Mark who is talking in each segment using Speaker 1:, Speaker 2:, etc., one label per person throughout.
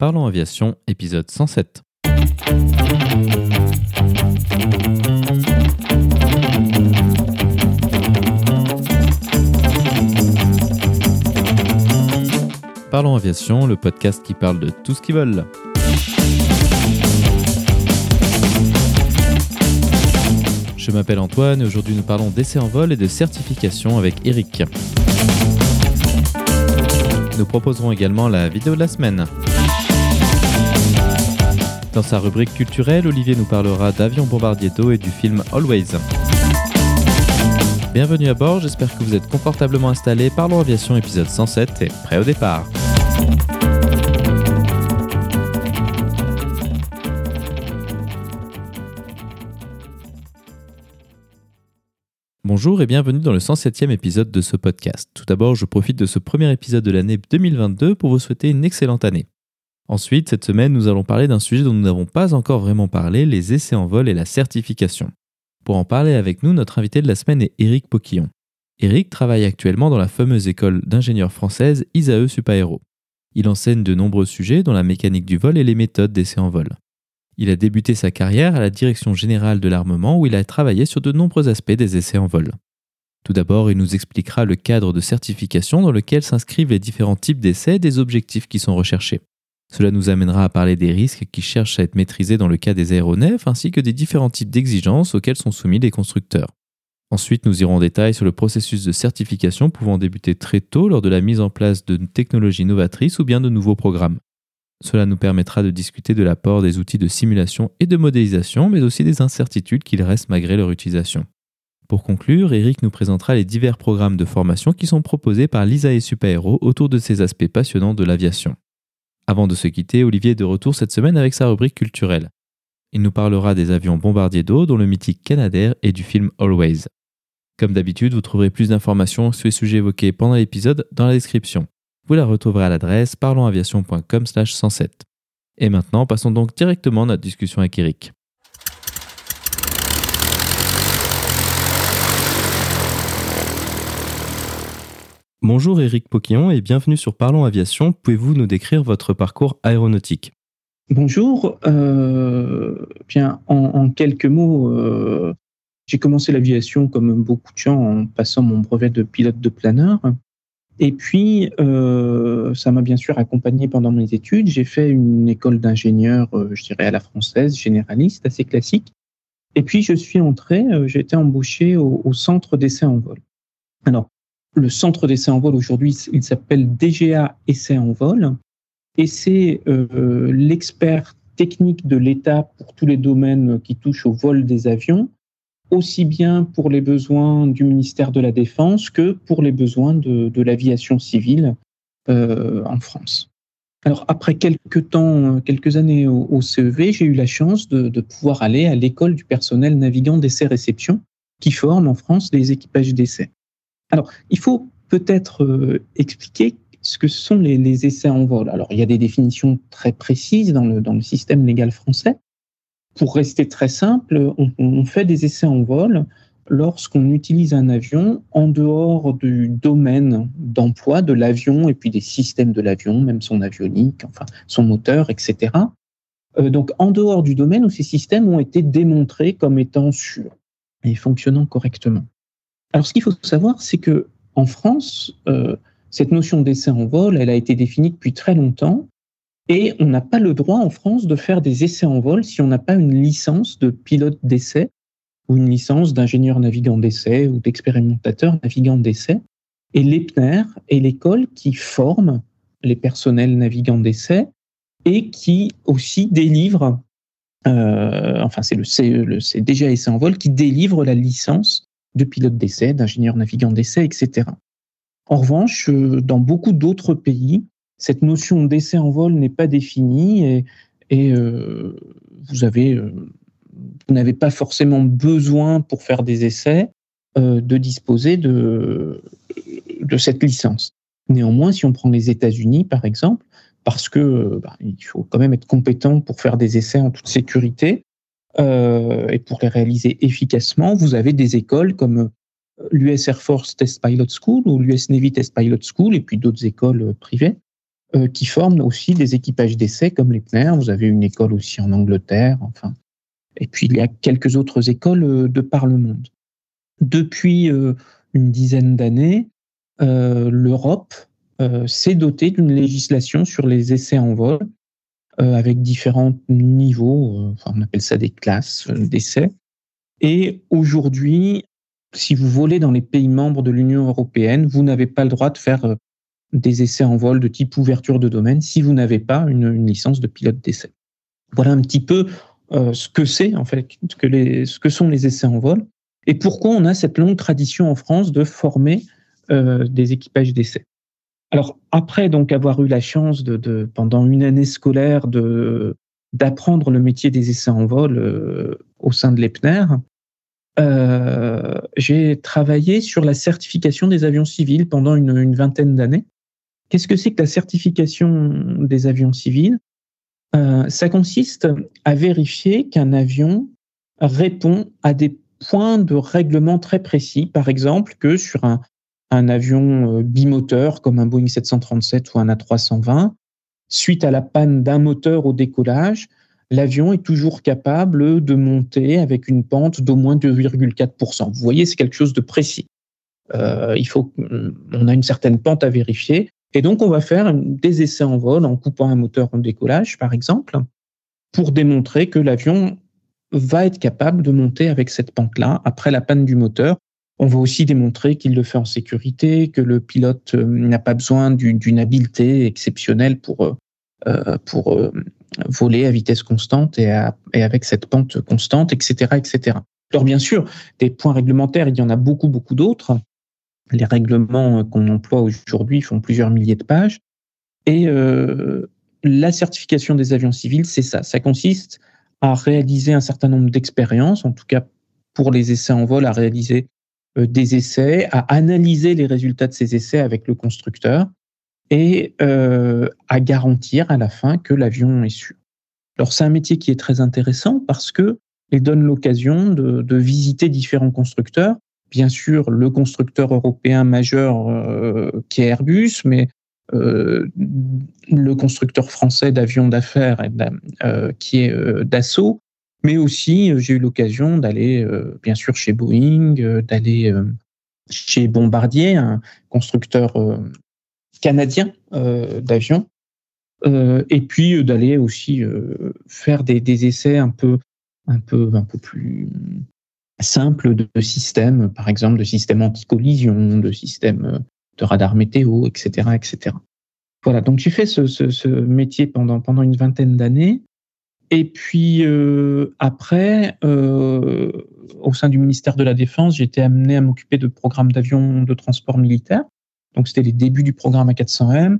Speaker 1: Parlons Aviation, épisode 107. Parlons Aviation, le podcast qui parle de tout ce qui vole. Je m'appelle Antoine et aujourd'hui nous parlons d'essais en vol et de certification avec Eric. Nous proposerons également la vidéo de la semaine. Dans sa rubrique culturelle, Olivier nous parlera d'avions bombardier d'eau et du film Always. Bienvenue à bord, j'espère que vous êtes confortablement installés. Parlons Aviation épisode 107 et prêt au départ. Bonjour et bienvenue dans le 107e épisode de ce podcast. Tout d'abord, je profite de ce premier épisode de l'année 2022 pour vous souhaiter une excellente année. Ensuite, cette semaine, nous allons parler d'un sujet dont nous n'avons pas encore vraiment parlé, les essais en vol et la certification. Pour en parler avec nous, notre invité de la semaine est Éric Poquillon. Éric travaille actuellement dans la fameuse école d'ingénieurs française ISAE Supaéro. Il enseigne de nombreux sujets dont la mécanique du vol et les méthodes d'essais en vol. Il a débuté sa carrière à la Direction générale de l'armement où il a travaillé sur de nombreux aspects des essais en vol. Tout d'abord, il nous expliquera le cadre de certification dans lequel s'inscrivent les différents types d'essais et des objectifs qui sont recherchés. Cela nous amènera à parler des risques qui cherchent à être maîtrisés dans le cas des aéronefs ainsi que des différents types d'exigences auxquels sont soumis les constructeurs. Ensuite, nous irons en détail sur le processus de certification pouvant débuter très tôt lors de la mise en place de technologies novatrices ou bien de nouveaux programmes. Cela nous permettra de discuter de l'apport des outils de simulation et de modélisation, mais aussi des incertitudes qu'il reste malgré leur utilisation. Pour conclure, Eric nous présentera les divers programmes de formation qui sont proposés par l'ISA et Supaéro autour de ces aspects passionnants de l'aviation. Avant de se quitter, Olivier est de retour cette semaine avec sa rubrique culturelle. Il nous parlera des avions bombardiers d'eau, dont le mythique Canadair et du film Always. Comme d'habitude, vous trouverez plus d'informations sur les sujets évoqués pendant l'épisode dans la description. Vous la retrouverez à l'adresse parlonsaviation.com/107. Et maintenant, passons donc directement à notre discussion avec Eric. Bonjour Eric Poquillon et bienvenue sur Parlons Aviation. Pouvez-vous nous décrire votre parcours aéronautique?
Speaker 2: Bonjour. Euh, bien, en, quelques mots, euh, j'ai commencé l'aviation comme beaucoup de gens en passant mon brevet de pilote de planeur. Et puis, euh, ça m'a bien sûr accompagné pendant mes études. J'ai fait une école d'ingénieur, je dirais à la française, généraliste, assez classique. Et puis, je suis entré, j'ai été embauché au, au centre d'essai en vol. Alors, le centre d'essai en vol aujourd'hui, il s'appelle DGA Essai en vol. Et c'est euh, l'expert technique de l'État pour tous les domaines qui touchent au vol des avions aussi bien pour les besoins du ministère de la Défense que pour les besoins de, l'aviation civile euh, en France. Alors après quelques temps, quelques années au, au CEV, j'ai eu la chance de, de pouvoir aller à l'école du personnel navigant d'essai-réception qui forme en France les équipages d'essai. Alors il faut peut-être euh, expliquer ce que sont les, essais en vol. Alors il y a des définitions très précises dans le, dans système légal français pour rester très simple, on, on fait des essais en vol lorsqu'on utilise un avion en dehors du domaine d'emploi de l'avion et puis des systèmes de l'avion, même son avionique, enfin son moteur, etc. Euh, donc en dehors du domaine où ces systèmes ont été démontrés comme étant sûrs et fonctionnant correctement. Alors ce qu'il faut savoir, c'est que en France, euh, cette notion d'essai en vol, elle a été définie depuis très longtemps et on n'a pas le droit en France de faire des essais en vol si on n'a pas une licence de pilote d'essai ou une licence d'ingénieur navigant d'essai ou d'expérimentateur navigant d'essai. Et l'EPNER est l'école qui forme les personnels navigants d'essai et qui aussi délivre, euh, enfin c'est le, CE, essai en vol qui délivre la licence de pilote d'essai, d'ingénieur navigant d'essai, etc. En revanche, euh, dans beaucoup d'autres pays, cette notion d'essai en vol n'est pas définie et, euh, euh, vous n'avez pas forcément besoin pour faire des essais de disposer de, de cette licence. Néanmoins, si on prend les États-Unis, par exemple, parce que bah, il faut quand même être compétent pour faire des essais en toute sécurité euh, et pour les réaliser efficacement, vous avez des écoles comme l'US Air Force Test Pilot School ou l'US Navy Test Pilot School et puis d'autres écoles privées qui forment aussi des équipages d'essai comme les PNER. Vous avez une école aussi en Angleterre, enfin. Et puis il y a quelques autres écoles de par le monde. Depuis une dizaine d'années, l'Europe s'est dotée d'une législation sur les essais en vol avec différents niveaux, enfin, on appelle ça des classes d'essais. Et aujourd'hui, si vous volez dans les pays membres de l'Union européenne, vous n'avez pas le droit de faire euh, des essais en vol de type ouverture de domaine si vous n'avez pas une, licence de pilote d'essai. Voilà un petit peu euh, ce que c'est en fait, ce que, sont les essais en vol et pourquoi on a cette longue tradition en France de former euh, des équipages d'essai. Alors après donc avoir eu la chance de, de pendant une année scolaire de d'apprendre le métier des essais en vol au sein de l'EPNER, euh, j'ai travaillé sur la certification des avions civils pendant une, vingtaine d'années. Qu'est-ce que c'est que la certification des avions civils? Euh, Ça consiste à vérifier qu'un avion répond à des points de règlement très précis. Par exemple, que sur un, un avion euh, bimoteur comme un Boeing 737 ou un A320, suite à la panne d'un moteur au décollage, l'avion est toujours capable de monter avec une pente d'au moins 2,4%. Vous voyez, c'est quelque chose de précis. Euh, il on a une certaine pente à vérifier. Et donc, on va faire des essais en vol en coupant un moteur en décollage, par exemple, pour démontrer que l'avion va être capable de monter avec cette pente-là après la panne du moteur. On va aussi démontrer qu'il le fait en sécurité, que le pilote euh, n'a pas besoin d'une habileté exceptionnelle pour, euh, pour voler à vitesse constante et, avec cette pente constante, etc., etc. Alors bien sûr, des points réglementaires, il y en a beaucoup, beaucoup d'autres. Les règlements qu'on emploie aujourd'hui font plusieurs milliers de pages. Et euh, la certification des avions civils, c'est ça. Ça consiste à réaliser un certain nombre d'expériences, en tout cas pour les essais en vol, à réaliser euh, des essais, à analyser les résultats de ces essais avec le constructeur, et euh, à garantir à la fin que l'avion est sûr. Alors c'est un métier qui est très intéressant parce que il donne l'occasion de, visiter différents constructeurs. Bien sûr, le constructeur européen majeur euh, qui est Airbus, mais euh, le constructeur français d'avions d'affaires euh, qui est euh, Dassault, mais aussi j'ai eu l'occasion d'aller bien sûr chez Boeing, d'aller chez Bombardier, un constructeur canadien euh, d'avions, euh, et puis euh, d'aller aussi faire des, essais un peu, un peu, un peu plus simples de, systèmes, par exemple de systèmes anti-collision, de systèmes de radar météo, etc., etc. Voilà, donc j'ai fait ce, ce, ce, métier pendant, pendant une vingtaine d'années. Et puis euh, après, euh, au sein du ministère de la Défense, j'ai été amené à m'occuper de programmes d'avions de transport militaire. Donc c'était les débuts du programme A400M.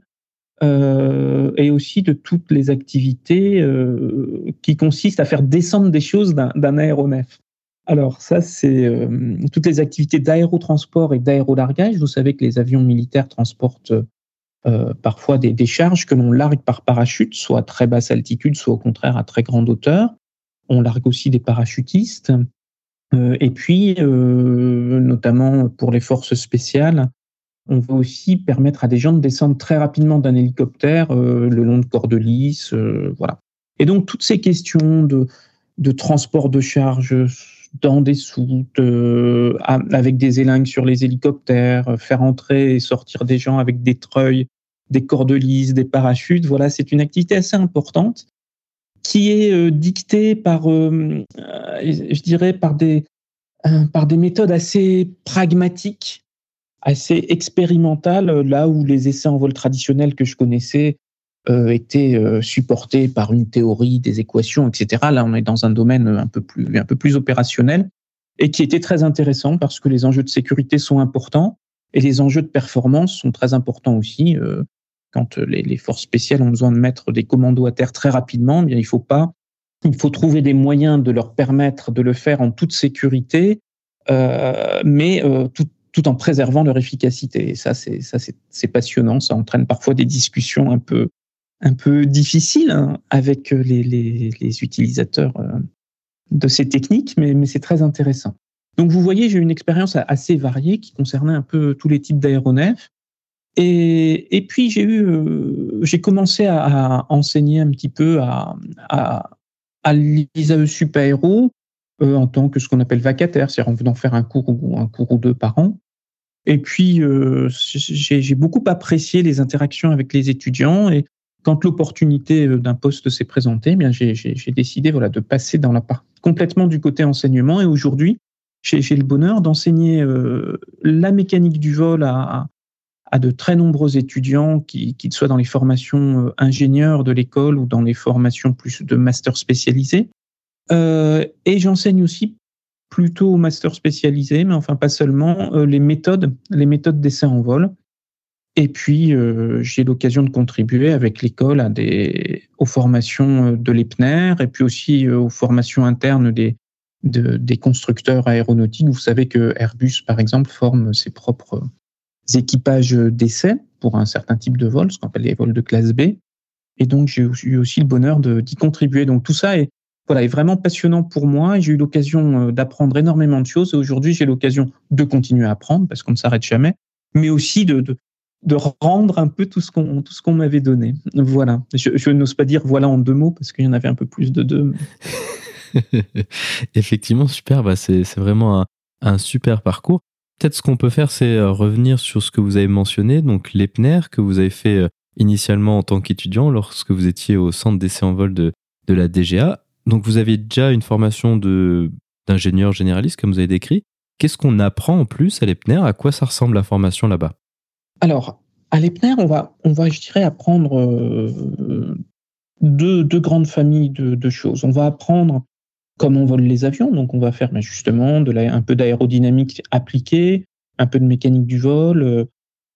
Speaker 2: Euh, et aussi de toutes les activités euh, qui consistent à faire descendre des choses d'un aéronef. Alors ça, c'est euh, toutes les activités d'aérotransport et d'aérolargage. Vous savez que les avions militaires transportent euh, parfois des, des, charges que l'on largue par parachute, soit à très basse altitude, soit au contraire à très grande hauteur. On largue aussi des parachutistes. Euh, et puis, notamment pour les forces spéciales, on veut aussi permettre à des gens de descendre très rapidement d'un hélicoptère euh, le long de Cordelis, euh, voilà. Et donc toutes ces questions de, transport de charge dans des soutes, euh, avec des élingues sur les hélicoptères, faire entrer et sortir des gens avec des treuils, des cordelis, des parachutes, voilà, c'est une activité assez importante qui est dictée par, je dirais, par des, par des méthodes assez pragmatiques assez expérimental, euh, là où les essais en vol traditionnels que je connaissais euh, étaient euh, supportés par une théorie des équations, etc. Là, on est dans un domaine un peu plus, un peu plus opérationnel et qui était très intéressant parce que les enjeux de sécurité sont importants et les enjeux de performance sont très importants aussi. Euh, quand les, les, forces spéciales ont besoin de mettre des commandos à terre très rapidement, eh bien il faut pas, il faut trouver des moyens de leur permettre de le faire en toute sécurité, euh, mais euh, tout, tout en préservant leur efficacité. Et ça, c'est ça, c'est passionnant. Ça entraîne parfois des discussions un peu un peu difficiles hein, avec les, les, utilisateurs euh, de ces techniques, mais, c'est très intéressant. Donc vous voyez, j'ai une expérience assez variée qui concernait un peu tous les types d'aéronefs. Et, puis j'ai eu, euh, commencé à, enseigner un petit peu à, à, à l'ISAE Super Héros euh, en tant que ce qu'on appelle vacataire, c'est-à-dire en venant faire un cours ou un cours ou deux par an. Et puis euh, j'ai beaucoup apprécié les interactions avec les étudiants et quand l'opportunité euh, d'un poste s'est présentée, eh bien j'ai décidé voilà de passer dans la part complètement du côté enseignement et aujourd'hui j'ai le bonheur d'enseigner euh, la mécanique du vol à, de très nombreux étudiants, qui, qu'ils soient dans les formations euh, ingénieurs de l'école ou dans les formations plus de master spécialisés. Et j'enseigne aussi plutôt au master spécialisé, mais enfin pas seulement, les méthodes, les méthodes d'essai en vol. Et puis, euh, j'ai l'occasion de contribuer avec l'école à des, aux formations de l'EPNER et puis aussi euh, aux formations internes des, de, des constructeurs aéronautiques. Vous savez que Airbus, par exemple, forme ses propres équipages d'essai pour un certain type de vol, ce qu'on appelle les vols de classe B. Et donc, j'ai eu aussi le bonheur d'y contribuer. Donc, tout ça est, voilà, est vraiment passionnant pour moi. J'ai eu l'occasion euh, d'apprendre énormément de choses. Et aujourd'hui, j'ai l'occasion de continuer à apprendre parce qu'on ne s'arrête jamais, mais aussi de, de, rendre un peu tout ce qu'on m'avait donné. Voilà. Je, n'ose pas dire voilà en deux mots parce qu'il y en avait un peu plus de deux.
Speaker 1: Effectivement, super. Bah, c'est vraiment un, super parcours. Peut-être ce qu'on peut faire, c'est euh, revenir sur ce que vous avez mentionné, donc l'EPNER, que vous avez fait euh, initialement en tant qu'étudiant lorsque vous étiez au centre d'essai en vol de, de la DGA. Donc vous avez déjà une formation d'ingénieur généraliste, comme vous avez décrit. Qu'est-ce qu'on apprend en plus à l'EPNER À quoi ça ressemble la formation là-bas?
Speaker 2: Alors, à l'EPNER, on va, on va, je dirais, apprendre euh, deux, grandes familles de, choses. On va apprendre comment on vole les avions. Donc, on va faire ben, justement un peu d'aérodynamique appliquée, un peu de mécanique du vol.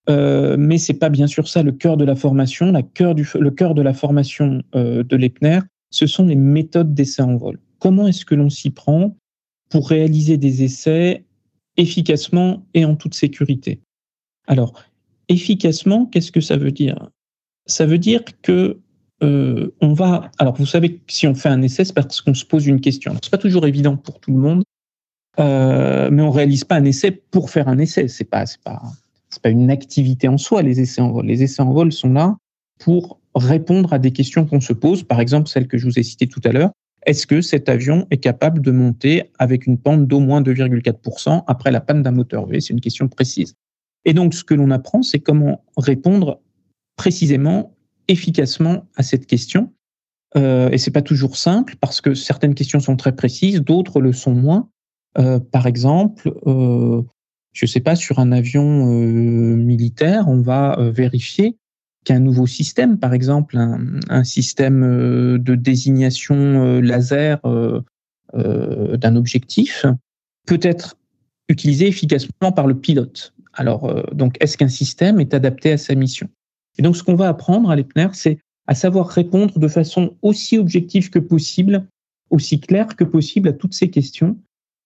Speaker 2: Euh, mais c'est pas bien sûr ça le cœur de la formation. Le cœur de la formation euh, de l'EPNER, ce sont les méthodes d'essai en vol. Comment est-ce que l'on s'y prend pour réaliser des essais efficacement et en toute sécurité? Alors, efficacement, qu'est-ce que ça veut dire? Ça veut dire que euh, on va. Alors, vous savez si on fait un essai, c'est parce qu'on se pose une question. C'est pas toujours évident pour tout le monde, euh, mais on réalise pas un essai pour faire un essai. C'est pas, c'est pas, c'est pas une activité en soi. Les essais en vol. Les essais en vol sont là pour répondre à des questions qu'on se pose. Par exemple, celle que je vous ai citée tout à l'heure. Est-ce que cet avion est capable de monter avec une pente d'au moins 2,4% après la panne d'un moteur V? C'est une question précise. Et donc, ce que l'on apprend, c'est comment répondre précisément efficacement à cette question. Euh, et c'est pas toujours simple parce que certaines questions sont très précises, d'autres le sont moins. Euh, par exemple, euh, je sais pas, sur un avion euh, militaire, on va euh, vérifier qu'un nouveau système, par exemple un, un système euh, de désignation laser d'un objectif, peut être utilisé efficacement par le pilote. Alors, donc, est-ce qu'un système est adapté à sa mission? Et donc, ce qu'on va apprendre à l'EPNER, c'est à savoir répondre de façon aussi objective que possible, aussi claire que possible à toutes ces questions,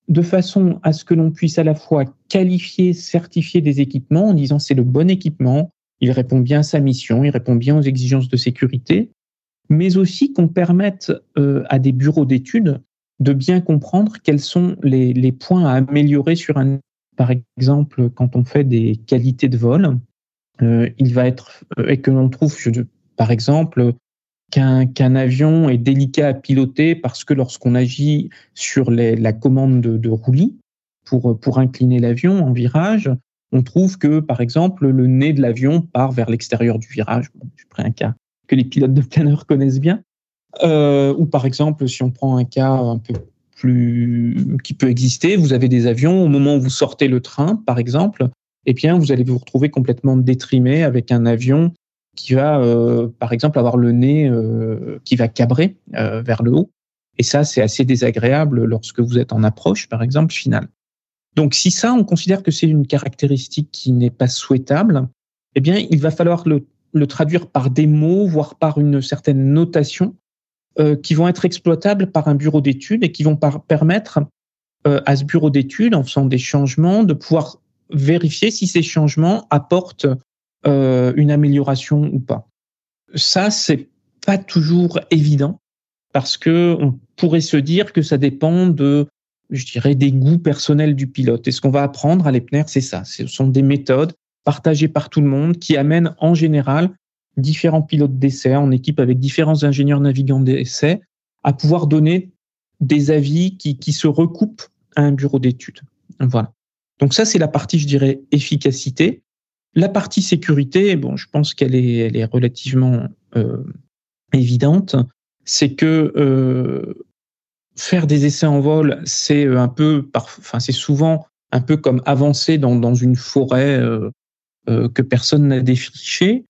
Speaker 2: de façon à ce que l'on puisse à la fois qualifier, certifier des équipements en disant c'est le bon équipement, il répond bien à sa mission, il répond bien aux exigences de sécurité, mais aussi qu'on permette euh, à des bureaux d'études de bien comprendre quels sont les points à améliorer sur un, par exemple, quand on fait des qualités de vol, euh, il va être euh, et que l'on trouve par exemple qu'un qu'un avion est délicat à piloter parce que lorsqu'on agit sur la commande de, roulis pour pour incliner l'avion en virage, on trouve que par exemple le nez de l'avion part vers l'extérieur du virage. Je prends un cas que les pilotes de planeur connaissent bien. Euh, ou par exemple, si on prend un cas un peu plus qui peut exister, vous avez des avions au moment où vous sortez le train, par exemple, eh bien, vous allez vous retrouver complètement détrimé avec un avion qui va, euh, par exemple, avoir le nez euh, qui va cabrer euh, vers le haut. Et ça, c'est assez désagréable lorsque vous êtes en approche, par exemple, finale. Donc, si ça, on considère que c'est une caractéristique qui n'est pas souhaitable, eh bien, il va falloir le, traduire par des mots, voire par une certaine notation, qui vont être exploitables par un bureau d'études et qui vont permettre euh, à ce bureau d'études, en faisant des changements, de pouvoir vérifier si ces changements apportent euh, une amélioration ou pas. Ça, c'est pas toujours évident parce que on pourrait se dire que ça dépend de, je dirais, des goûts personnels du pilote. Et ce qu'on va apprendre à l'EPNER, c'est ça. Ce sont des méthodes partagé par tout le monde, qui amène en général différents pilotes d'essai en équipe avec différents ingénieurs navigants d'essai à pouvoir donner des avis qui, qui se recoupent à un bureau d'études. Voilà. Donc ça, c'est la partie, je dirais, efficacité. La partie sécurité, bon, je pense qu'elle est, elle est relativement euh, évidente. C'est que euh, faire des essais en vol, c'est un peu, enfin, c'est souvent un peu comme avancer dans, dans une forêt euh, euh que personne n'a défrichée.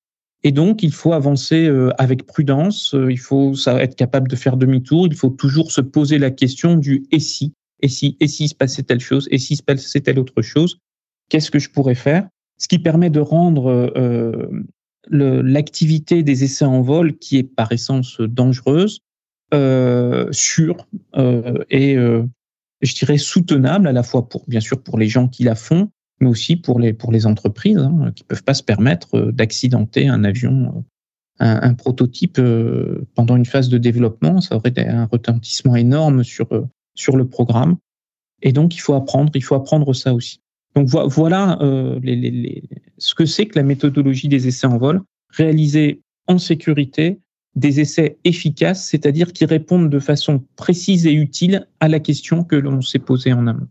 Speaker 2: Et donc, il faut avancer euh, avec prudence. Il faut être capable de faire demi-tour. Il faut toujours se poser la question du et si, et si, et si se passait telle chose, et si se passait telle autre chose. Qu'est-ce que je pourrais faire? Ce qui permet de rendre euh, l'activité des essais en vol, qui est par essence dangereuse, euh, sûre euh, et euh, je dirais soutenable à la fois pour bien sûr pour les gens qui la font, mais aussi pour les pour les entreprises hein, qui peuvent pas se permettre euh, d'accidenter un avion, un, un prototype pendant une phase de développement, ça aurait un retentissement énorme sur sur le programme. Et donc il faut apprendre, il faut apprendre ça aussi. Donc voilà euh, les, les, les, ce que c'est que la méthodologie des essais en vol, réalisée en sécurité, des essais efficaces, c'est-à-dire qui répondent de façon précise et utile à la question que l'on s'est posée en amont.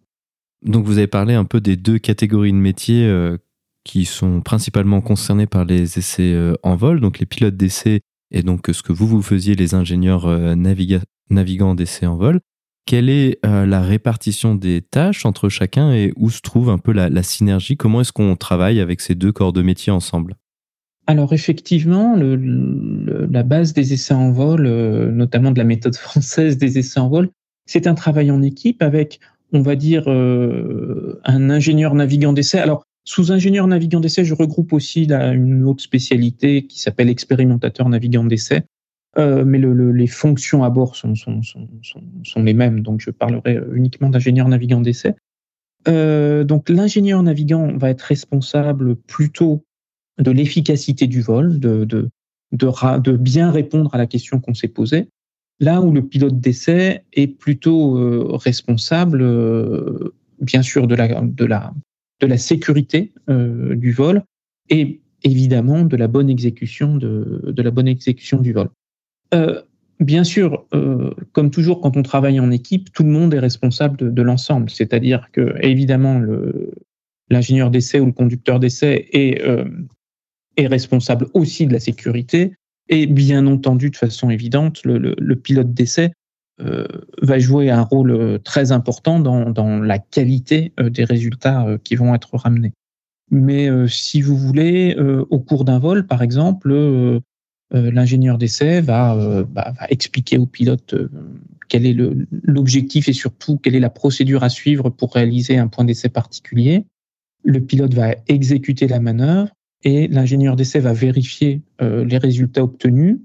Speaker 1: Donc vous avez parlé un peu des deux catégories de métiers euh, qui sont principalement concernés par les essais euh, en vol, donc les pilotes d'essais et donc ce que vous vous faisiez les ingénieurs euh, navigants d'essais en vol. Quelle est euh, la répartition des tâches entre chacun et où se trouve un peu la, synergie? Comment est-ce qu'on travaille avec ces deux corps de métier ensemble?
Speaker 2: Alors effectivement, la base des essais en vol, euh, notamment de la méthode française des essais en vol, c'est un travail en équipe avec, on va dire, euh, un ingénieur navigant d'essai. Alors sous ingénieur navigant d'essai, je regroupe aussi là, une autre spécialité qui s'appelle expérimentateur navigant d'essai. Euh, mais le, le, les fonctions à bord sont, les mêmes, donc je parlerai uniquement d'ingénieur navigant d'essai. Euh, donc l'ingénieur navigant va être responsable plutôt de l'efficacité du vol, de, bien répondre à la question qu'on s'est posée, là où le pilote d'essai est plutôt euh, responsable, euh, bien sûr, de la, sécurité euh, du vol et évidemment de la bonne exécution du vol. Bien sûr, comme toujours, quand on travaille en équipe, tout le monde est responsable de, l'ensemble. C'est-à-dire que, évidemment, l'ingénieur d'essai ou le conducteur d'essai est responsable aussi de la sécurité. Et bien entendu, de façon évidente, le, pilote d'essai euh, va jouer un rôle très important dans, la qualité euh, des résultats euh, qui vont être ramenés. Mais si vous voulez, au cours d'un vol, par exemple, euh, l'ingénieur d'essai va, euh, bah, va, expliquer au pilote euh, quel est l'objectif et surtout quelle est la procédure à suivre pour réaliser un point d'essai particulier. Le pilote va exécuter la manœuvre et l'ingénieur d'essai va vérifier les résultats obtenus,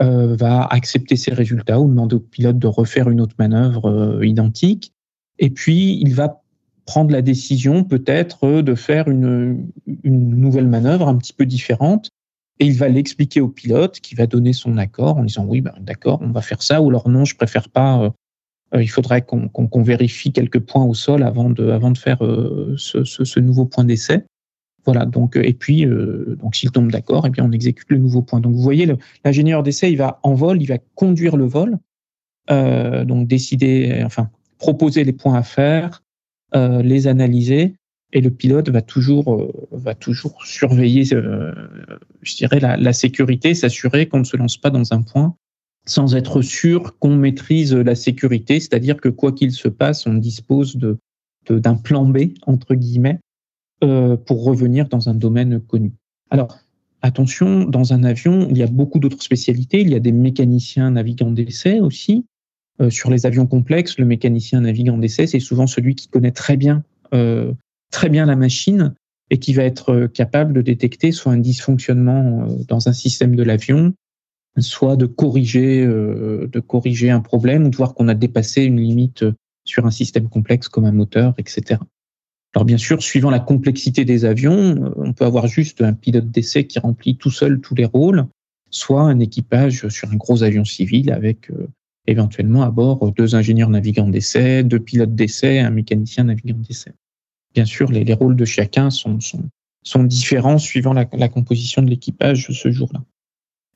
Speaker 2: va accepter ces résultats ou demander au pilote de refaire une autre manœuvre identique. Et puis, il va prendre la décision peut-être de faire une, nouvelle manœuvre un petit peu différente et il va l'expliquer au pilote qui va donner son accord en disant oui, ben, d'accord, on va faire ça, ou alors non, je préfère pas. Euh, euh il faudrait qu'on qu qu vérifie quelques points au sol avant de, faire euh, ce, nouveau point d'essai. Voilà. Donc, et puis, euh, donc s'il tombe d'accord, eh bien, on exécute le nouveau point. Donc, vous voyez, l'ingénieur d'essai, il va en vol, il va conduire le vol, euh, donc décider, enfin, proposer les points à faire, les analyser et le pilote va toujours, euh, va toujours surveiller, euh, je dirais, la, la sécurité, s'assurer qu'on ne se lance pas dans un point sans être sûr qu'on maîtrise la sécurité, c'est-à-dire que quoi qu'il se passe, on dispose de d'un plan B entre guillemets euh, pour revenir dans un domaine connu. Alors attention, dans un avion, il y a beaucoup d'autres spécialités. Il y a des mécaniciens navigants d'essai aussi. Euh, sur les avions complexes, le mécanicien navigant d'essai, c'est souvent celui qui connaît très bien euh, très bien la machine et qui va être capable de détecter soit un dysfonctionnement dans un système de l'avion, soit de corriger, de corriger un problème ou de voir qu'on a dépassé une limite sur un système complexe comme un moteur, etc. Alors bien sûr, suivant la complexité des avions, on peut avoir juste un pilote d'essai qui remplit tout seul tous les rôles, soit un équipage sur un gros avion civil avec éventuellement à bord deux ingénieurs navigants d'essai, deux pilotes d'essai, un mécanicien navigant d'essai bien sûr, les, les, rôles de chacun sont, sont, sont différents suivant la, composition de l'équipage ce jour-là.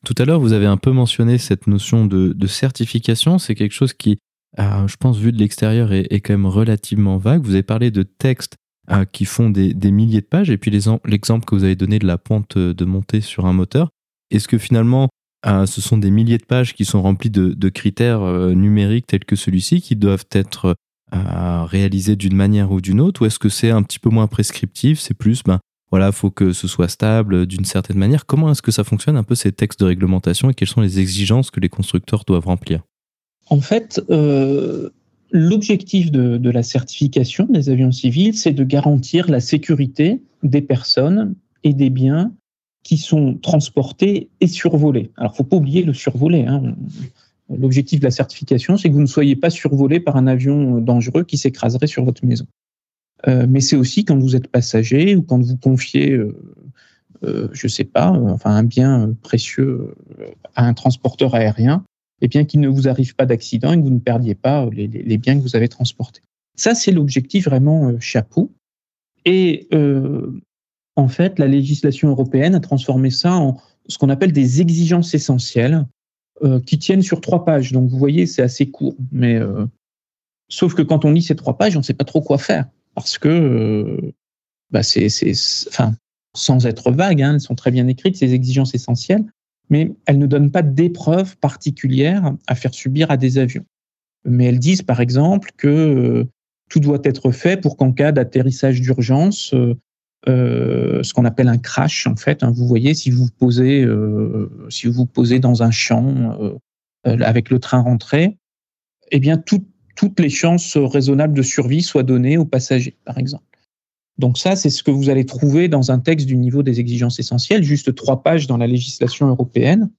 Speaker 1: Tout à l'heure, vous avez un peu mentionné cette notion de, certification. C'est quelque chose qui, euh, je pense, vu de l'extérieur, est, quand même relativement vague. Vous avez parlé de textes euh, qui font des, milliers de pages, et puis l'exemple que vous avez donné de la pointe de montée sur un moteur. Est-ce que finalement, euh, ce sont des milliers de pages qui sont remplies de, critères numériques tels que celui-ci qui doivent être réalisés d'une manière ou d'une autre, ou est-ce que c'est un petit peu moins prescriptif C'est plus, ben, voilà, faut que ce soit stable d'une certaine manière. Comment est-ce que ça fonctionne un peu ces textes de réglementation et quelles sont les exigences que les constructeurs doivent remplir?
Speaker 2: En fait, euh, l'objectif de, la certification des avions civils, c'est de garantir la sécurité des personnes et des biens qui sont transportés et survolés. Alors, faut pas oublier le survolé. Hein. L'objectif de la certification, c'est que vous ne soyez pas survolé par un avion dangereux qui s'écraserait sur votre maison. Euh, mais c'est aussi quand vous êtes passager ou quand vous confiez, euh, euh, je sais pas, enfin un bien précieux à un transporteur aérien, et eh bien qu'il ne vous arrive pas d'accident et que vous ne perdiez pas les, les, biens que vous avez transportés. Ça, c'est l'objectif vraiment chapeau. Et en fait, la législation européenne a transformé ça en ce qu'on appelle des exigences essentielles qui tiennent sur trois pages. Donc, vous voyez, c'est assez court, mais sauf que quand on lit ces trois pages, on ne sait pas trop quoi faire parce que euh, bah, c'est, enfin, sans être vague, hein, elles sont très bien écrites, ces exigences essentielles, mais elles ne donnent pas d'épreuves particulières à faire subir à des avions. Mais elles disent, par exemple, que euh, tout doit être fait pour qu'en cas d'atterrissage d'urgence, euh, ce qu'on appelle un crash, en fait, hein, vous voyez, si vous posez, si vous, posez dans un champ avec le train rentré, eh bien, tout, toutes les chances raisonnables de survie soient données aux passagers, par exemple. Donc ça, c'est ce que vous allez trouver dans un texte du niveau des exigences essentielles, juste trois pages dans la législation européenne.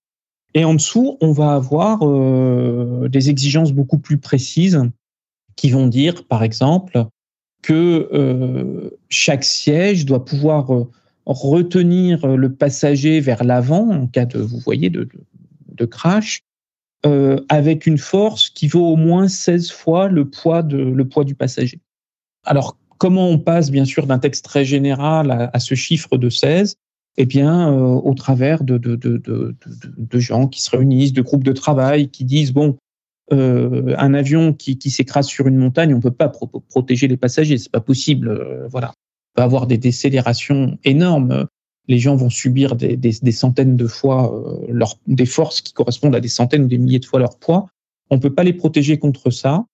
Speaker 2: Et en dessous, on va avoir euh, des exigences beaucoup plus précises qui vont dire, par exemple, que euh, chaque siège doit pouvoir euh, retenir le passager vers l'avant en cas de, vous voyez, de, crash, avec une force qui vaut au moins 16 fois le poids, le poids du passager. Alors, comment on passe, bien sûr, d'un texte très général à, ce chiffre de 16 Eh bien, euh, au travers de, gens qui se réunissent, de groupes de travail qui disent, bon, euh, un avion qui, s'écrase sur une montagne, on ne peut pas protéger les passagers, c'est pas possible. Euh, voilà, on peut avoir des décélérations énormes les gens vont subir des, centaines de fois des forces qui correspondent à des centaines ou des milliers de fois leur poids. On ne peut pas les protéger contre ça.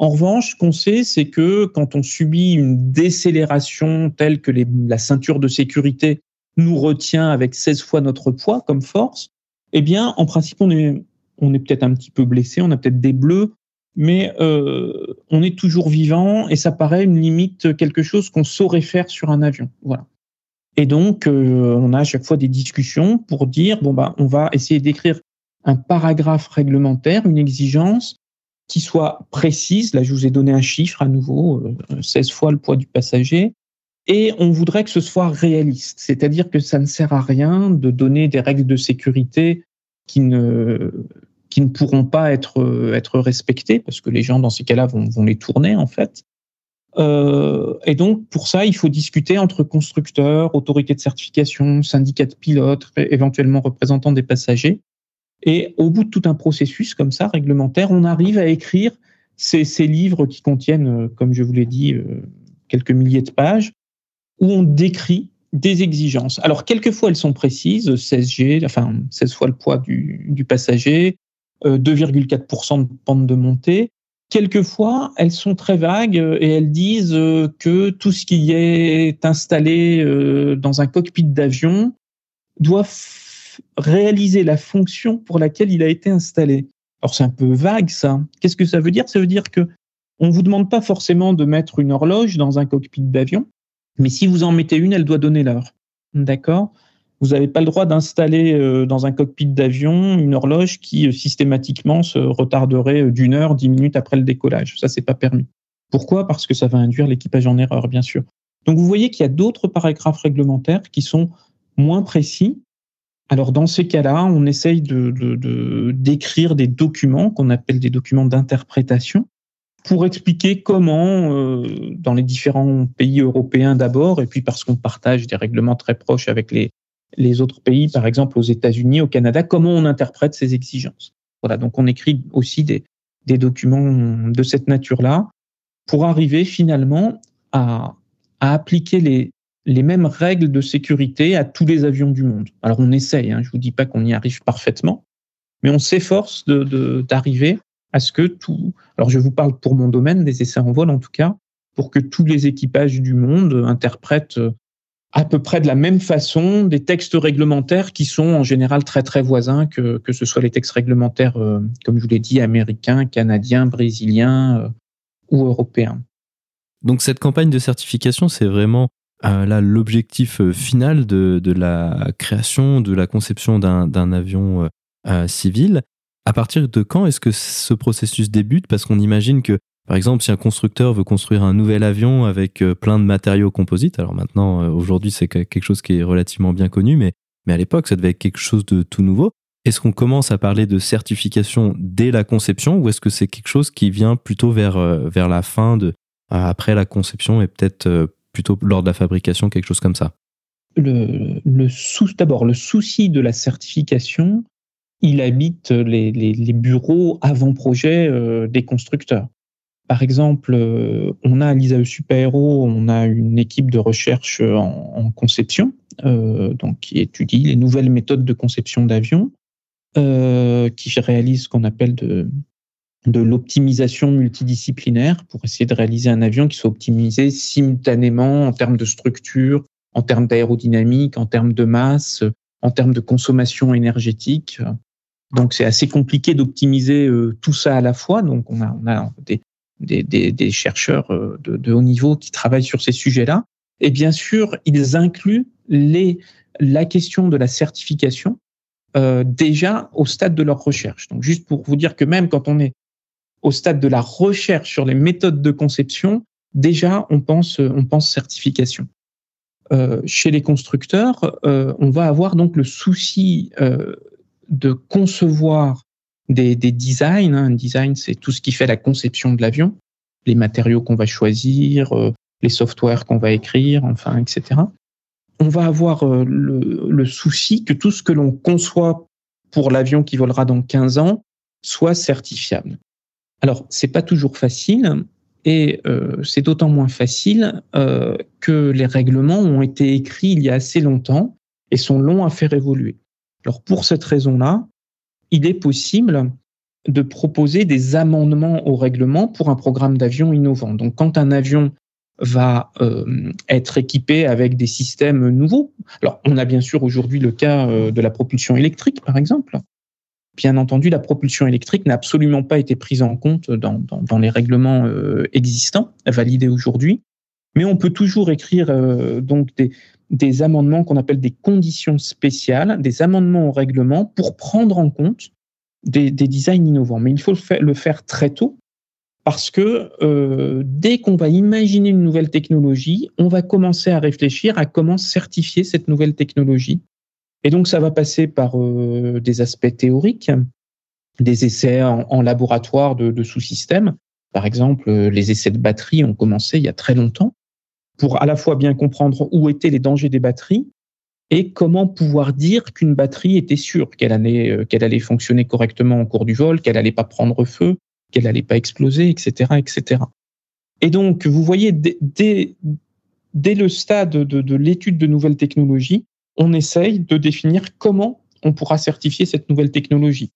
Speaker 2: En revanche, ce qu'on sait, c'est que quand on subit une décélération telle que la ceinture de sécurité nous retient avec 16 fois notre poids comme force, eh bien, en principe, on est, peut-être un petit peu blessé, on a peut-être des bleus, mais euh, on est toujours vivant et ça paraît une limite, quelque chose qu'on saurait faire sur un avion. Voilà. Et donc, euh, on a à chaque fois des discussions pour dire, bon, bah, on va essayer d'écrire un paragraphe réglementaire, une exigence qui soit précise. Là, je vous ai donné un chiffre à nouveau, 16 euh, fois le poids du passager. Et on voudrait que ce soit réaliste, c'est-à-dire que ça ne sert à rien de donner des règles de sécurité qui ne, qui ne pourront pas être, être respectées, parce que les gens, dans ces cas-là, vont, vont les tourner, en fait. Euh, et donc, pour ça, il faut discuter entre constructeurs, autorités de certification, syndicats de pilotes, éventuellement représentants des passagers. Et au bout de tout un processus comme ça, réglementaire, on arrive à écrire ces, livres qui contiennent, euh, comme je vous l'ai dit, euh, quelques milliers de pages, où on décrit des exigences. Alors, quelquefois, elles sont précises, 16 G, enfin, 16 fois le poids du, du passager, 2,4% de pente de montée. Quelquefois, elles sont très vagues euh, et elles disent euh, que tout ce qui est installé euh, dans un cockpit d'avion doit réaliser la fonction pour laquelle il a été installé. Alors c'est un peu vague ça. Qu'est-ce que ça veut dire? Ça veut dire que on vous demande pas forcément de mettre une horloge dans un cockpit d'avion, mais si vous en mettez une, elle doit donner l'heure. D'accord? Vous n'avez pas le droit d'installer euh, dans un cockpit d'avion une horloge qui euh, systématiquement se retarderait euh, d'une heure, dix minutes après le décollage. Ça, c'est pas permis. Pourquoi? Parce que ça va induire l'équipage en erreur, bien sûr. Donc vous voyez qu'il y a d'autres paragraphes réglementaires qui sont moins précis. Alors dans ces cas-là, on essaye de, d'écrire des documents qu'on appelle des documents d'interprétation pour expliquer comment, euh, dans les différents pays européens d'abord, et puis parce qu'on partage des règlements très proches avec les, les autres pays, par exemple aux États-Unis, au Canada, comment on interprète ces exigences. Voilà, donc on écrit aussi des, des documents de cette nature-là pour arriver finalement à, à appliquer les, les mêmes règles de sécurité à tous les avions du monde. Alors on essaye, hein, je vous dis pas qu'on y arrive parfaitement, mais on s'efforce d'arriver à ce que tout. Alors je vous parle pour mon domaine des essais en vol en tout cas, pour que tous les équipages du monde interprètent euh, à peu près de la même façon des textes réglementaires qui sont en général très très voisins que, que ce soit les textes réglementaires, euh, comme je vous l'ai dit, américains, canadiens, brésiliens euh, ou européens.
Speaker 1: Donc cette campagne de certification, c'est vraiment là l'objectif final de, la création, de la conception d'un avion civil. À partir de quand est-ce que ce processus débute? Parce qu'on imagine que, par exemple, si un constructeur veut construire un nouvel avion avec euh, plein de matériaux composites, alors maintenant, euh, aujourd'hui, c'est quelque chose qui est relativement bien connu, mais, mais à l'époque, ça devait être quelque chose de tout nouveau. Est-ce qu'on commence à parler de certification dès la conception ou est-ce que c'est quelque chose qui vient plutôt vers, euh, vers la fin, de, après la conception et peut-être plutôt lors de la fabrication, quelque chose comme ça
Speaker 2: le, D'abord, le souci de la certification, il habite les, bureaux avant-projet euh, des constructeurs. Par exemple, euh, on a à l'ISAE Super on a une équipe de recherche en, conception, euh, donc qui étudie les nouvelles méthodes de conception d'avions, qui réalise ce qu'on appelle de, de l'optimisation multidisciplinaire pour essayer de réaliser un avion qui soit optimisé simultanément en termes de structure, en termes d'aérodynamique, en termes de masse, en termes de consommation énergétique. Donc c'est assez compliqué d'optimiser euh, tout ça à la fois. Donc on a, on a des, des, des, chercheurs euh, de, de, haut niveau qui travaillent sur ces sujets-là. Et bien sûr, ils incluent les, la question de la certification euh, déjà au stade de leur recherche. Donc juste pour vous dire que même quand on est au stade de la recherche sur les méthodes de conception, déjà on pense, on pense certification. Euh, chez les constructeurs, euh, on va avoir donc le souci euh, de concevoir des, des designs. Un design, c'est tout ce qui fait la conception de l'avion, les matériaux qu'on va choisir, euh, les softwares qu'on va écrire, enfin, etc. On va avoir euh, le, le, souci que tout ce que l'on conçoit pour l'avion qui volera dans 15 ans soit certifiable. Alors, c'est pas toujours facile, et euh, c'est d'autant moins facile euh, que les règlements ont été écrits il y a assez longtemps et sont longs à faire évoluer. Alors pour cette raison-là, il est possible de proposer des amendements au règlement pour un programme d'avion innovant. Donc quand un avion va euh, être équipé avec des systèmes nouveaux, alors on a bien sûr aujourd'hui le cas de la propulsion électrique par exemple. Bien entendu, la propulsion électrique n'a absolument pas été prise en compte dans, les règlements euh, existants, validés aujourd'hui, mais on peut toujours écrire euh, donc des, amendements qu'on appelle des conditions spéciales, des amendements au règlement pour prendre en compte des, des designs innovants. Mais il faut le faire, le faire très tôt parce que euh, dès qu'on va imaginer une nouvelle technologie, on va commencer à réfléchir à comment certifier cette nouvelle technologie. Et donc ça va passer par euh, des aspects théoriques, des essais en, laboratoire de, sous-systèmes. Par exemple, les essais de batterie ont commencé il y a très longtemps pour à la fois bien comprendre où étaient les dangers des batteries et comment pouvoir dire qu'une batterie était sûre, qu'elle allait, euh, fonctionner correctement au cours du vol, qu'elle allait pas prendre feu, qu'elle allait pas exploser, etc., etc. Et donc, vous voyez, dès, dès, le stade de, de l'étude de nouvelles technologies, on essaye de définir comment on pourra certifier cette nouvelle technologie.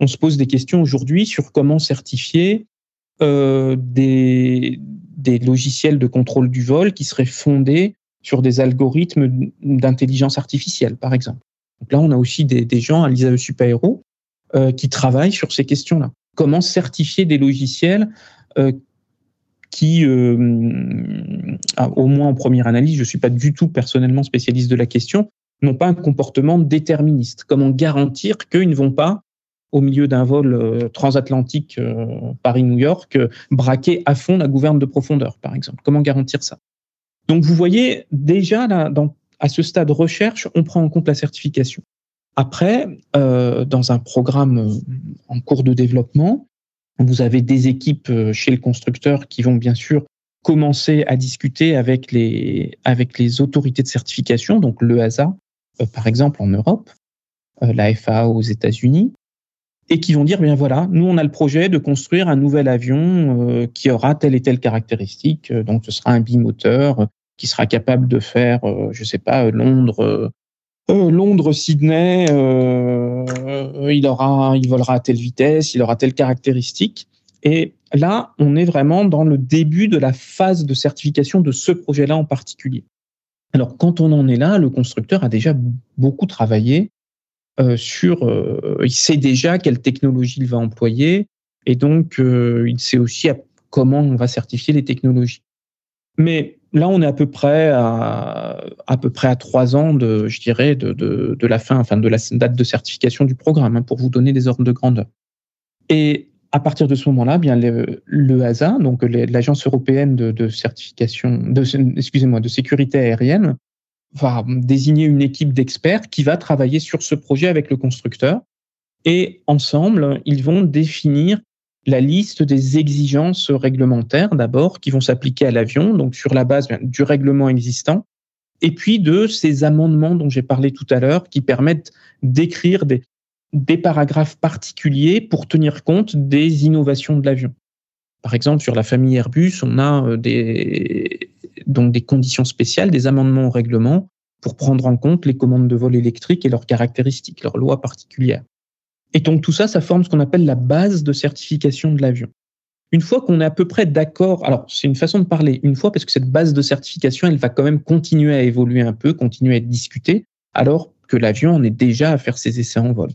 Speaker 2: On se pose des questions aujourd'hui sur comment certifier euh, des, logiciels de contrôle du vol qui seraient fondés sur des algorithmes d'intelligence artificielle, par exemple. Là, on a aussi des, gens à l'ISAE Supaéro euh, qui travaillent sur ces questions-là. Comment certifier des logiciels euh, qui, euh, au moins en première analyse, je ne suis pas du tout personnellement spécialiste de la question, n'ont pas un comportement déterministe. Comment garantir qu'ils ne vont pas au milieu d'un vol euh, transatlantique euh, Paris-New York, euh, braquer à fond la gouverne de profondeur, par exemple? Comment garantir ça? Donc vous voyez, déjà, là, à ce stade recherche, on prend en compte la certification. Après, dans un programme en cours de développement, Vous avez des équipes chez le constructeur qui vont bien sûr commencer à discuter avec les, autorités de certification, donc l'EASA, par exemple en Europe, la FAA aux États-Unis, et qui vont dire, bien voilà, nous on a le projet de construire un nouvel avion euh, qui aura telle et telle caractéristique. Euh, donc ce sera un bimoteur euh, qui sera capable de faire, je sais pas, Londres, Londres, Sydney. il aura, il volera à telle vitesse, il aura telle caractéristique. Et là, on est vraiment dans le début de la phase de certification de ce projet-là en particulier. Alors, quand on en est là, le constructeur a déjà beaucoup travaillé euh, sur, euh, il sait déjà quelle technologie il va employer et donc euh, il sait aussi comment on va certifier les technologies. Mais là, on est à peu près à, à peu près à trois ans de, je dirais, de, de, la fin, enfin de la date de certification du programme, hein, pour vous donner des ordres de grandeur. À partir de ce moment-là, bien le, le donc l'agence européenne de, de certification, de, excusez-moi, de sécurité aérienne, va désigner une équipe d'experts qui va travailler sur ce projet avec le constructeur. Et ensemble, ils vont définir la liste des exigences réglementaires d'abord qui vont s'appliquer à l'avion, donc sur la base du règlement existant, et puis de ces amendements dont j'ai parlé tout à l'heure qui permettent d'écrire des, des paragraphes particuliers pour tenir compte des innovations de l'avion. Par exemple, sur la famille Airbus, on a euh, des, donc des conditions spéciales, des amendements au règlement pour prendre en compte les commandes de vol électriques et leurs caractéristiques, leurs lois particulières. Et donc tout ça, ça forme ce qu'on appelle la base de certification de l'avion. Une fois qu'on est à peu près d'accord, alors c'est une façon de parler, une fois parce que cette base de certification, elle va quand même continuer à évoluer un peu, continuer à être discutée, alors que l'avion en est déjà à faire ses essais en vol.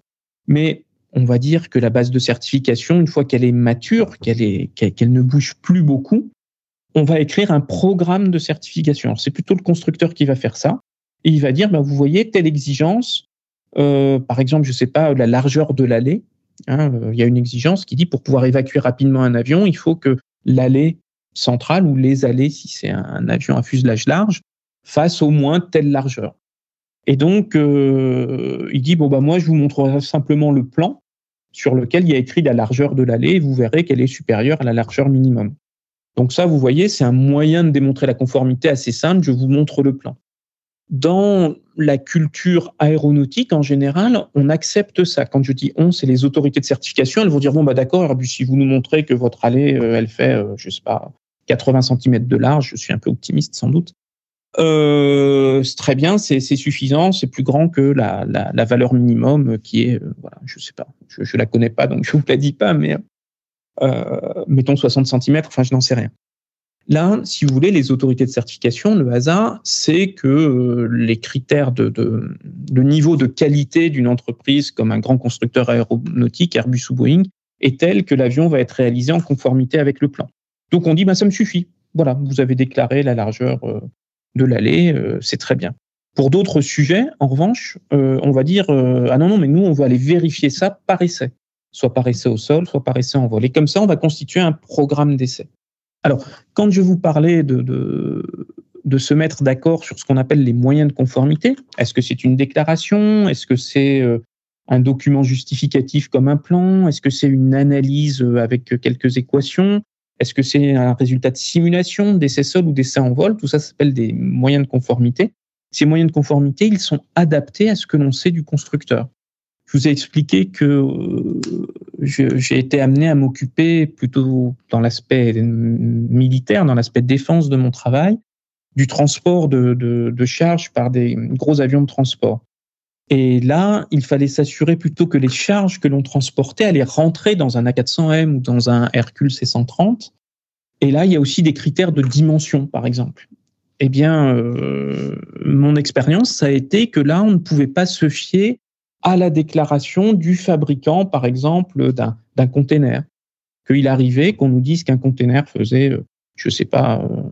Speaker 2: Mais on va dire que la base de certification, une fois qu'elle est mature, qu'elle est, ne bouge plus beaucoup, on va écrire un programme de certification. C'est plutôt le constructeur qui va faire ça. Et il va dire, ben, vous voyez, telle exigence, euh, par exemple, je sais pas, la largeur de l'allée. Hein, euh, il y a une exigence qui dit pour pouvoir évacuer rapidement un avion, il faut que l'allée centrale ou les allées, si c'est un avion à fuselage large, fasse au moins telle largeur. Et donc, euh, il dit, bon, bah, moi, je vous montrerai simplement le plan sur lequel il y a écrit la largeur de l'allée et vous verrez qu'elle est supérieure à la largeur minimum. Donc ça, vous voyez, c'est un moyen de démontrer la conformité assez simple. Je vous montre le plan. Dans la culture aéronautique en général, on accepte ça. Quand je dis on, c'est les autorités de certification. Elles vont dire bon bah d'accord, si vous nous montrez que votre allée, euh, elle fait, euh, je sais pas, 80 cm de large, je suis un peu optimiste sans doute. Euh, c'est très bien, c'est suffisant, c'est plus grand que la, la, la, valeur minimum qui est, euh, voilà, je sais pas, je, je la connais pas donc je vous la dis pas, mais euh, mettons 60 cm, enfin je n'en sais rien. Là, si vous voulez, les autorités de certification, le hasard, c'est que euh, les critères de, de, de, niveau de qualité d'une entreprise comme un grand constructeur aéronautique, Airbus ou Boeing, est tel que l'avion va être réalisé en conformité avec le plan. Donc on dit, bah, ça me suffit. Voilà, vous avez déclaré la largeur euh, de l'allée, c'est très bien. Pour d'autres sujets, en revanche, on va dire, ah non, non, mais nous, on va aller vérifier ça par essai soit par essai au sol, soit par essai en vol. Et comme ça, on va constituer un programme d'essai. Alors, quand je vous parlais de, se mettre d'accord sur ce qu'on appelle les moyens de conformité, est-ce que c'est une déclaration? Est-ce que c'est euh, un document justificatif comme un plan? Est-ce que c'est une analyse euh, avec quelques équations? Est-ce que c'est un résultat de simulation d'essai sol ou d'essai en vol? Tout ça s'appelle des moyens de conformité. Ces moyens de conformité, ils sont adaptés à ce que l'on sait du constructeur je vous ai expliqué que euh, j'ai été amené à m'occuper plutôt dans l'aspect militaire, dans l'aspect défense de mon travail, du transport de, de, de charges par des gros avions de transport. Et là, il fallait s'assurer plutôt que les charges que l'on transportait allaient rentrer dans un A400M ou dans un Hercule C130. Et là, il y a aussi des critères de dimension, par exemple. Eh bien, euh, mon expérience, ça a été que là, on ne pouvait pas se fier à la déclaration du fabricant, par exemple, d'un container. Qu'il arrivait qu'on nous dise qu'un container faisait, euh, je sais pas, euh,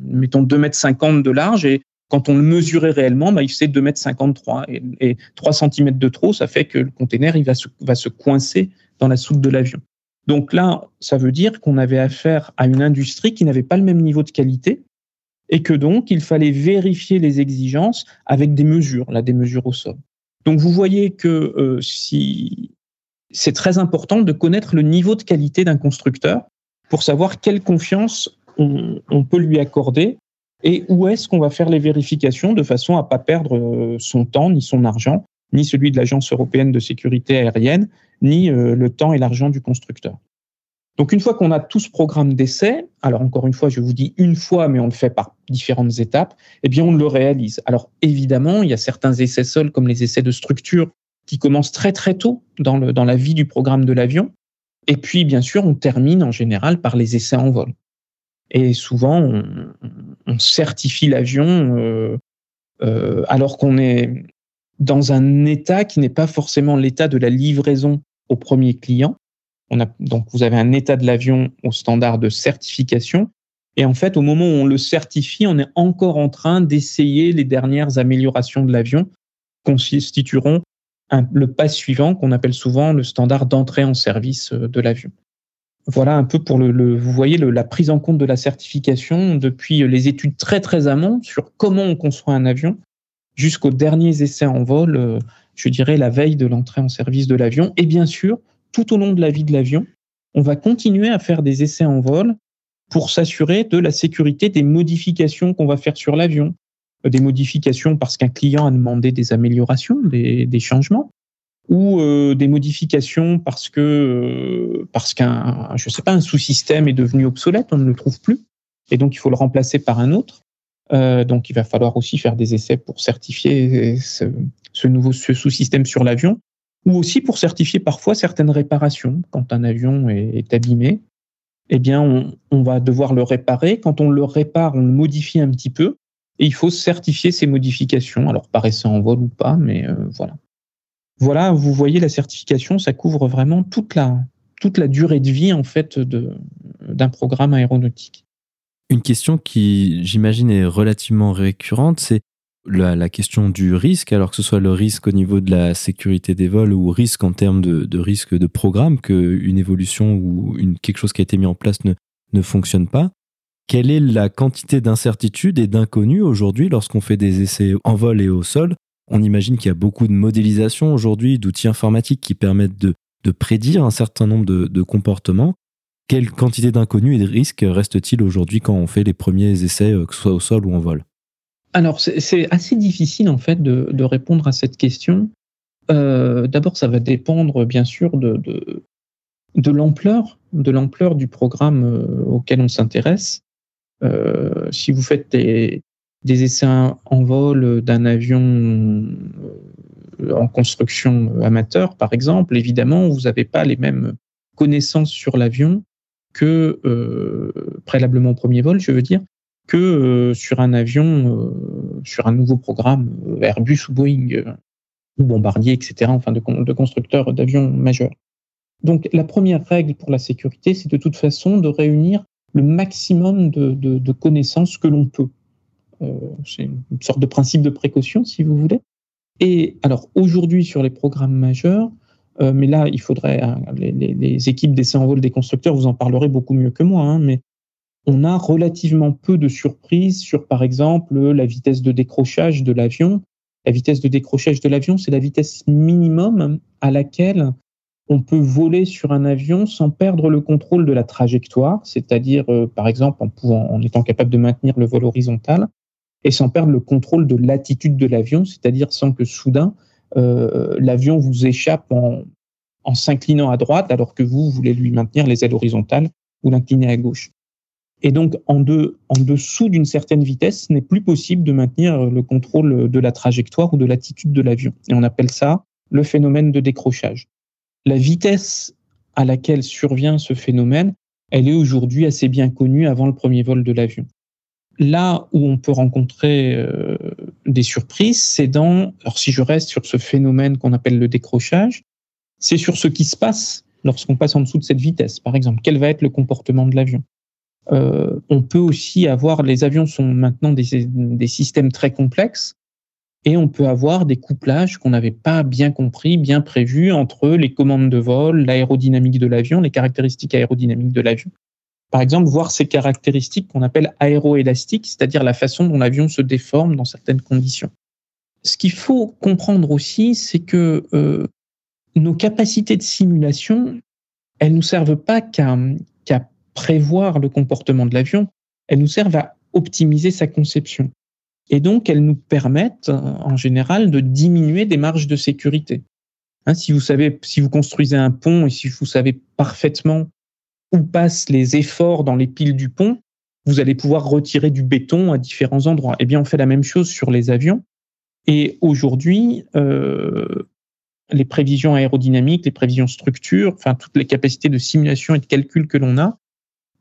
Speaker 2: mettons 2 mètres 50 de large quand on le mesurait réellement, bah, il faisait 2 mètres 53 et, et 3 cm de trop, ça fait que le container il va se, va se coincer dans la soute de l'avion. Donc là, ça veut dire qu'on avait affaire à une industrie qui n'avait pas le même niveau de qualité et que donc il fallait vérifier les exigences avec des mesures, là des mesures au sol. Donc vous voyez que euh, si c'est très important de connaître le niveau de qualité d'un constructeur pour savoir quelle confiance on, peut lui accorder et où est-ce qu'on va faire les vérifications de façon à pas perdre euh, son temps ni son argent, ni celui de l'Agence européenne de sécurité aérienne, ni euh, le temps et l'argent du constructeur? Donc une fois qu'on a tout ce programme d'essai, alors encore une fois, je vous dis une fois, mais on le fait par différentes étapes, eh bien on le réalise. Alors évidemment, il y a certains essais sols comme les essais de structure qui commencent très très tôt dans, le, dans la vie du programme de l'avion. Et puis bien sûr, on termine en général par les essais en vol. Et souvent, on, certifie l'avion euh, euh, alors qu'on est dans un état qui n'est pas forcément l'état de la livraison au premier client, on a, donc, vous avez un état de l'avion au standard de certification. Et en fait, au moment où on le certifie, on est encore en train d'essayer les dernières améliorations de l'avion constitueront le pas suivant qu'on appelle souvent le standard d'entrée en service euh, de l'avion. Voilà un peu pour le, vous voyez la prise en compte de la certification depuis les études très très amont sur comment on conçoit un avion jusqu'aux derniers essais en vol, euh, je dirais la veille de l'entrée en service de l'avion et bien sûr tout au long de la vie de l'avion, on va continuer à faire des essais en vol pour s'assurer de la sécurité des modifications qu'on va faire sur l'avion. Euh, des modifications parce qu'un client a demandé des améliorations, des, changements, ou euh, des modifications parce que euh, parce qu'un je sais pas un sous-système est devenu obsolète, on ne le trouve plus, et donc il faut le remplacer par un autre. donc il va falloir aussi faire des essais pour certifier ce, nouveau ce sous-système sur l'avion ou aussi pour certifier parfois certaines réparations. Quand un avion est, abîmé, eh bien, on, va devoir le réparer. Quand on le répare, on le modifie un petit peu et il faut certifier ces modifications. Alors, paraissant en vol ou pas, mais euh, voilà. Voilà, vous voyez, la certification, ça couvre vraiment toute la, durée de vie, en fait, d'un programme aéronautique.
Speaker 1: Une question qui, j'imagine, est relativement récurrente, c'est la, question du risque, alors que ce soit le risque au niveau de la sécurité des vols ou risque en termes de, risque de programme, qu'une évolution ou quelque chose qui a été mis en place ne, ne fonctionne pas. Quelle est la quantité d'incertitude et d'inconnus aujourd'hui lorsqu'on fait des essais en vol et au sol On imagine qu'il y a beaucoup de modélisation aujourd'hui, d'outils informatiques qui permettent de, prédire un certain nombre de, comportements. Quelle quantité d'inconnus et de risques reste-t-il aujourd'hui quand on fait les premiers essais, euh, que ce soit au sol ou en vol?
Speaker 2: Alors, c'est assez difficile en fait de, répondre à cette question. Euh, d'abord, ça va dépendre bien sûr de, l'ampleur, de l'ampleur du programme euh, auquel on s'intéresse. Si vous faites des, essais en vol d'un avion en construction amateur, par exemple, évidemment, vous n'avez pas les mêmes connaissances sur l'avion que préalablement au premier vol, je veux dire, que euh, sur un avion, euh, sur un nouveau programme euh, Airbus ou Boeing ou Bombardier, etc., enfin de, constructeurs d'avions majeurs. Donc la première règle pour la sécurité, c'est de toute façon de réunir le maximum de, connaissances que l'on peut. C'est une sorte de principe de précaution, si vous voulez. Et alors aujourd'hui sur les programmes majeurs, mais là il faudrait les, les, équipes d'essai en vol des constructeurs, vous en parlerez beaucoup mieux que moi, hein, mais on a relativement peu de surprises sur, par exemple, la vitesse de décrochage de l'avion. La vitesse de décrochage de l'avion, c'est la vitesse minimum à laquelle on peut voler sur un avion sans perdre le contrôle de la trajectoire, c'est-à-dire, euh, par exemple, en étant capable de maintenir le vol horizontal et sans perdre le contrôle de l'attitude de l'avion, c'est-à-dire sans que soudain euh, l'avion vous échappe en, en s'inclinant à droite alors que vous voulez lui maintenir les ailes horizontales ou l'incliner à gauche. Et donc, en, en dessous d'une certaine vitesse, ce n'est plus possible de maintenir le contrôle de la trajectoire ou de l'attitude de l'avion. Et on appelle ça le phénomène de décrochage. La vitesse à laquelle survient ce phénomène, elle est aujourd'hui assez bien connue avant le premier vol de l'avion. Là où on peut rencontrer euh, des surprises, c'est dans, alors si je reste sur ce phénomène qu'on appelle le décrochage, c'est sur ce qui se passe lorsqu'on passe en dessous de cette vitesse. Par exemple, quel va être le comportement de l'avion? Euh, on peut aussi avoir, les avions sont maintenant des, systèmes très complexes, et on peut avoir des couplages qu'on n'avait pas bien compris, bien prévus entre les commandes de vol, l'aérodynamique de l'avion, les caractéristiques aérodynamiques de l'avion. Par exemple, voir ces caractéristiques qu'on appelle aéroélastiques, c'est-à-dire la façon dont l'avion se déforme dans certaines conditions. Ce qu'il faut comprendre aussi, c'est que euh, nos capacités de simulation, elles nous servent pas qu'à prévoir le comportement de l'avion, elles nous servent à optimiser sa conception. Et donc, elles nous permettent, en général, de diminuer des marges de sécurité. Hein, si vous savez, si vous construisez un pont et si vous savez parfaitement où passent les efforts dans les piles du pont, vous allez pouvoir retirer du béton à différents endroits. Eh bien, on fait la même chose sur les avions. Et aujourd'hui, euh, les prévisions aérodynamiques, les prévisions structures, enfin toutes les capacités de simulation et de calcul que l'on a,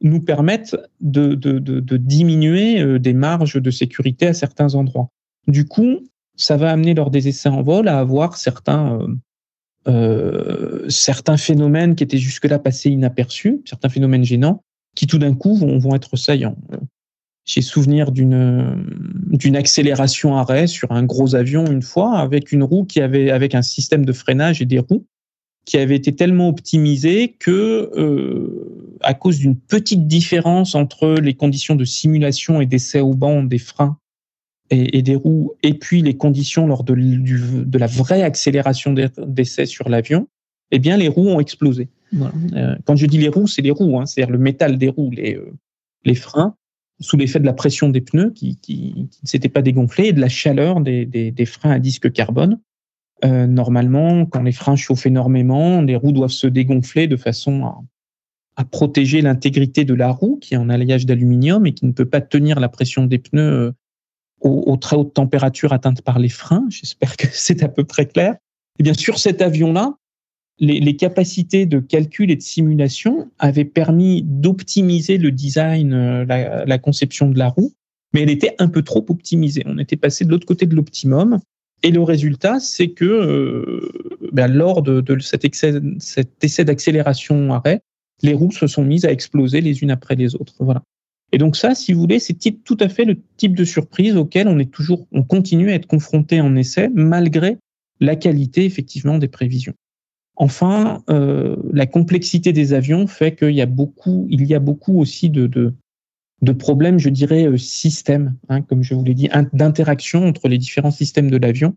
Speaker 2: nous permettent de, de, de, de, diminuer euh, des marges de sécurité à certains endroits. Du coup, ça va amener lors des essais en vol à avoir certains, euh, certains phénomènes qui étaient jusque-là passés inaperçus, certains phénomènes gênants, qui tout d'un coup vont, vont être saillants. J'ai souvenir d'une d'une accélération arrêt sur un gros avion une fois avec une roue qui avait avec un système de freinage et des roues qui avait été tellement optimisé que euh, à cause d'une petite différence entre les conditions de simulation et d'essai au banc des freins et, et, des roues et puis les conditions lors de, du, de la vraie accélération d'essai sur l'avion, eh bien les roues ont explosé. Euh, quand je dis les roues, c'est les roues, hein, c'est-à-dire le métal des roues, les, euh, les freins sous l'effet de la pression des pneus qui, qui, qui ne s'étaient pas dégonflés et de la chaleur des, des, des freins à disque carbone. Euh, normalement, quand les freins chauffent énormément, les roues doivent se dégonfler de façon à, à protéger l'intégrité de la roue qui est en alliage d'aluminium et qui ne peut pas tenir la pression des pneus euh, aux, très hautes températures atteintes par les freins. J'espère que c'est à peu près clair. Et bien sûr, cet avion-là, les, les, capacités de calcul et de simulation avaient permis d'optimiser le design, euh, la, la, conception de la roue, mais elle était un peu trop optimisée. On était passé de l'autre côté de l'optimum. Et le résultat, c'est que euh, ben, lors de, de cet, excès, cet essai d'accélération-arrêt, les roues se sont mises à exploser les unes après les autres. Voilà. Et donc ça, si vous voulez, c'est tout à fait le type de surprise auquel on est toujours, on continue à être confronté en essai, malgré la qualité effectivement des prévisions. Enfin, euh, la complexité des avions fait qu'il y a beaucoup, il y a beaucoup aussi de, de, de problèmes, je dirais, euh, système, hein, comme je vous l'ai dit, d'interaction entre les différents systèmes de l'avion,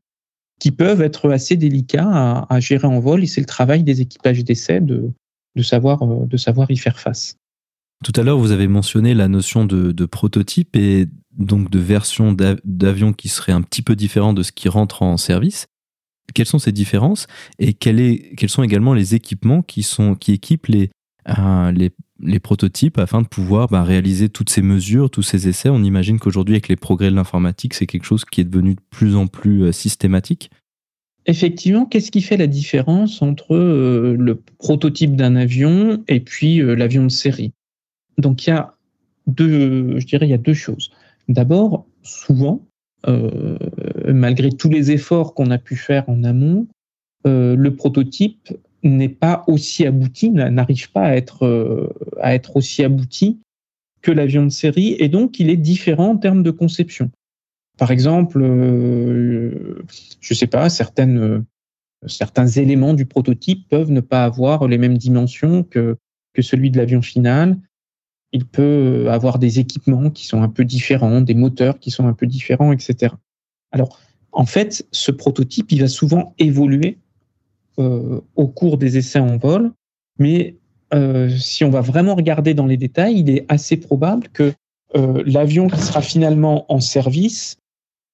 Speaker 2: qui peuvent être assez délicats à, à gérer en vol. Et c'est le travail des équipages d'essai de, de, savoir, euh, de savoir y faire face.
Speaker 1: Tout à l'heure, vous avez mentionné la notion de, prototype et donc de version d'avion qui serait un petit peu différent de ce qui rentre en service quelles sont ces différences et quels sont également les équipements qui, équipent les, euh, les, prototypes afin de pouvoir bah, réaliser toutes ces mesures, tous ces essais? On imagine qu'aujourd'hui, avec les progrès de l'informatique, c'est quelque chose qui est devenu de plus en plus euh, systématique.
Speaker 2: Effectivement, qu'est-ce qui fait la différence entre euh, le prototype d'un avion et puis l'avion de série? Donc il y a deux, je dirais, il y a deux choses. D'abord, souvent, euh, malgré tous les efforts qu'on a pu faire en amont, euh, le prototype n'est pas aussi abouti, n'arrive pas à être, euh, à être aussi abouti que l'avion de série, et donc il est différent en termes de conception. Par exemple, je sais pas, certains éléments du prototype peuvent ne pas avoir les mêmes dimensions que, que celui de l'avion final il peut avoir des équipements qui sont un peu différents, des moteurs qui sont un peu différents, etc. Alors, en fait, ce prototype, il va souvent évoluer euh, au cours des essais en vol, mais euh, si on va vraiment regarder dans les détails, il est assez probable que euh, l'avion qui sera finalement en service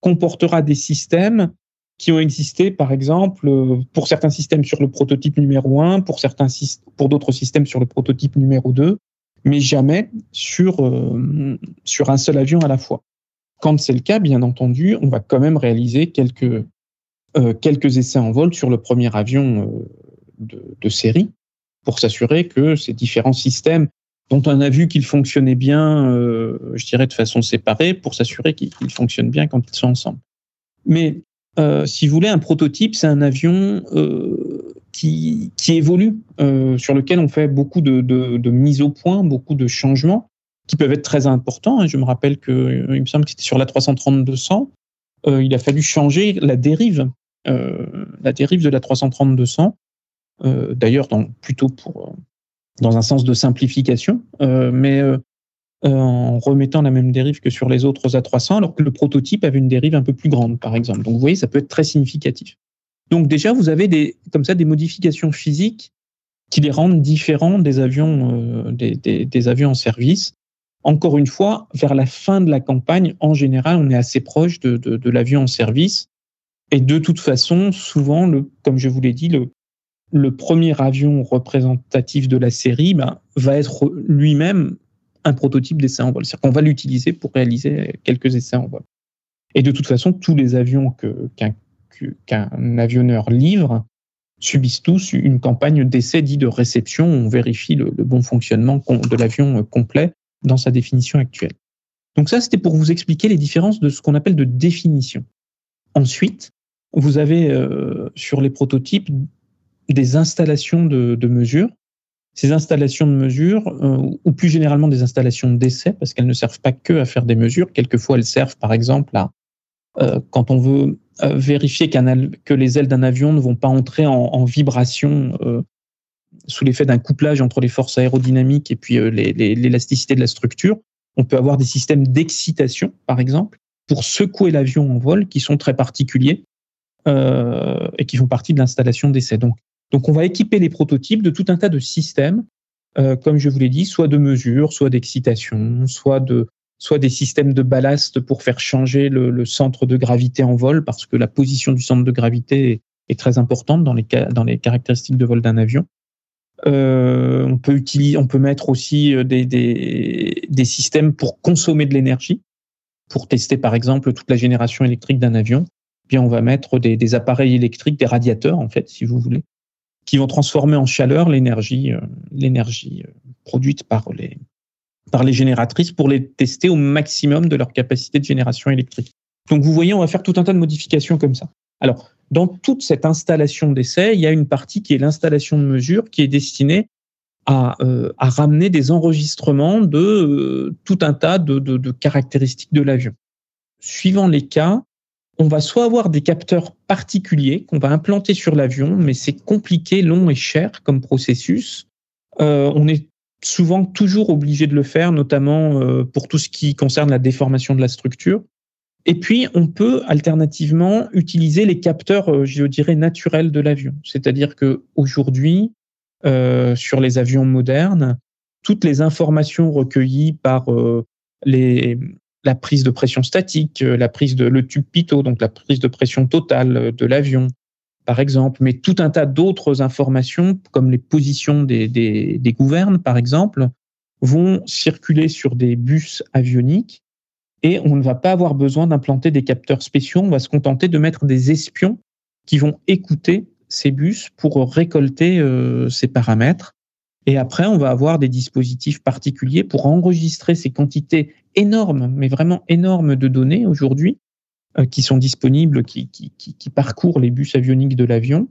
Speaker 2: comportera des systèmes qui ont existé, par exemple, pour certains systèmes sur le prototype numéro 1, pour, certains, pour d'autres systèmes sur le prototype numéro 2, mais jamais sur, euh, sur un seul avion à la fois. Quand c'est le cas, bien entendu, on va quand même réaliser quelques, euh, quelques essais en vol sur le premier avion euh, de, série pour s'assurer que ces différents systèmes dont on a vu qu'ils fonctionnaient bien, je dirais de façon séparée, pour s'assurer qu'ils fonctionnent bien quand ils sont ensemble. Mais si vous voulez, un prototype, c'est un avion qui, évolue, euh, sur lequel on fait beaucoup de, mises au point, beaucoup de changements qui peuvent être très importants. Je me rappelle que euh, il me semble que c'était sur la 330-200, euh, il a fallu changer la dérive, la dérive de la 330-200. Euh, D'ailleurs, plutôt pour dans un sens de simplification, mais en remettant la même dérive que sur les autres A300, alors que le prototype avait une dérive un peu plus grande, par exemple. Donc, vous voyez, ça peut être très significatif. Donc déjà, vous avez des, comme ça des modifications physiques qui les rendent différents des avions, euh, des, avions en service. Encore une fois, vers la fin de la campagne, en général, on est assez proche de, l'avion en service. Et de toute façon, souvent, le, comme je vous l'ai dit, le, le premier avion représentatif de la série ben, va être lui-même un prototype d'essai en vol. C'est-à-dire qu'on va l'utiliser pour réaliser quelques essais en vol. Et de toute façon, tous les avions qu'un avionneur livre subissent tous une campagne d'essai dit de réception. On vérifie le, bon fonctionnement de l'avion complet dans sa définition actuelle. Donc ça, c'était pour vous expliquer les différences de ce qu'on appelle de définition. Ensuite, vous avez euh, sur les prototypes des installations de, mesure. Ces installations de mesure, euh, ou plus généralement des installations d'essai, parce qu'elles ne servent pas que à faire des mesures. Quelquefois, elles servent, par exemple, à euh, quand on veut euh, vérifier que les ailes d'un avion ne vont pas entrer en, vibration euh, sous l'effet d'un couplage entre les forces aérodynamiques et puis l'élasticité de la structure. On peut avoir des systèmes d'excitation, par exemple, pour secouer l'avion en vol, qui sont très particuliers et qui font partie de l'installation d'essai. Donc, donc, on va équiper les prototypes de tout un tas de systèmes, comme je vous l'ai dit, soit de mesure, soit d'excitation, soit de, soit des systèmes de ballast pour faire changer le, centre de gravité en vol, parce que la position du centre de gravité est, très importante dans les, caractéristiques de vol d'un avion. Euh, on peut utiliser, on peut mettre aussi euh, des, des, systèmes pour consommer de l'énergie, pour tester par exemple toute la génération électrique d'un avion. Puis on va mettre des, des, appareils électriques, des radiateurs en fait, si vous voulez, qui vont transformer en chaleur l'énergie, euh, l'énergie produite par les, par les génératrices pour les tester au maximum de leur capacité de génération électrique. Donc vous voyez, on va faire tout un tas de modifications comme ça. Alors, dans toute cette installation d'essai, il y a une partie qui est l'installation de mesure qui est destinée à, euh, à ramener des enregistrements de euh, tout un tas de, de, de caractéristiques de l'avion. Suivant les cas, on va soit avoir des capteurs particuliers qu'on va implanter sur l'avion, mais c'est compliqué, long et cher comme processus. Euh, on est souvent toujours obligé de le faire, notamment euh, pour tout ce qui concerne la déformation de la structure. Et puis, on peut alternativement utiliser les capteurs, euh, je dirais, naturels de l'avion. C'est-à-dire que aujourd'hui, euh, sur les avions modernes, toutes les informations recueillies par la prise de pression statique, la prise de le tube pitot, donc la prise de pression totale de l'avion, par exemple, mais tout un tas d'autres informations, comme les positions des, des, gouvernes, par exemple, vont circuler sur des bus avioniques et on ne va pas avoir besoin d'implanter des capteurs spéciaux, on va se contenter de mettre des espions qui vont écouter ces bus pour récolter euh, ces paramètres. Et après, on va avoir des dispositifs particuliers pour enregistrer ces quantités énormes, mais vraiment énormes de données aujourd'hui, qui sont disponibles, qui, qui, qui, parcourent les bus avioniques de l'avion,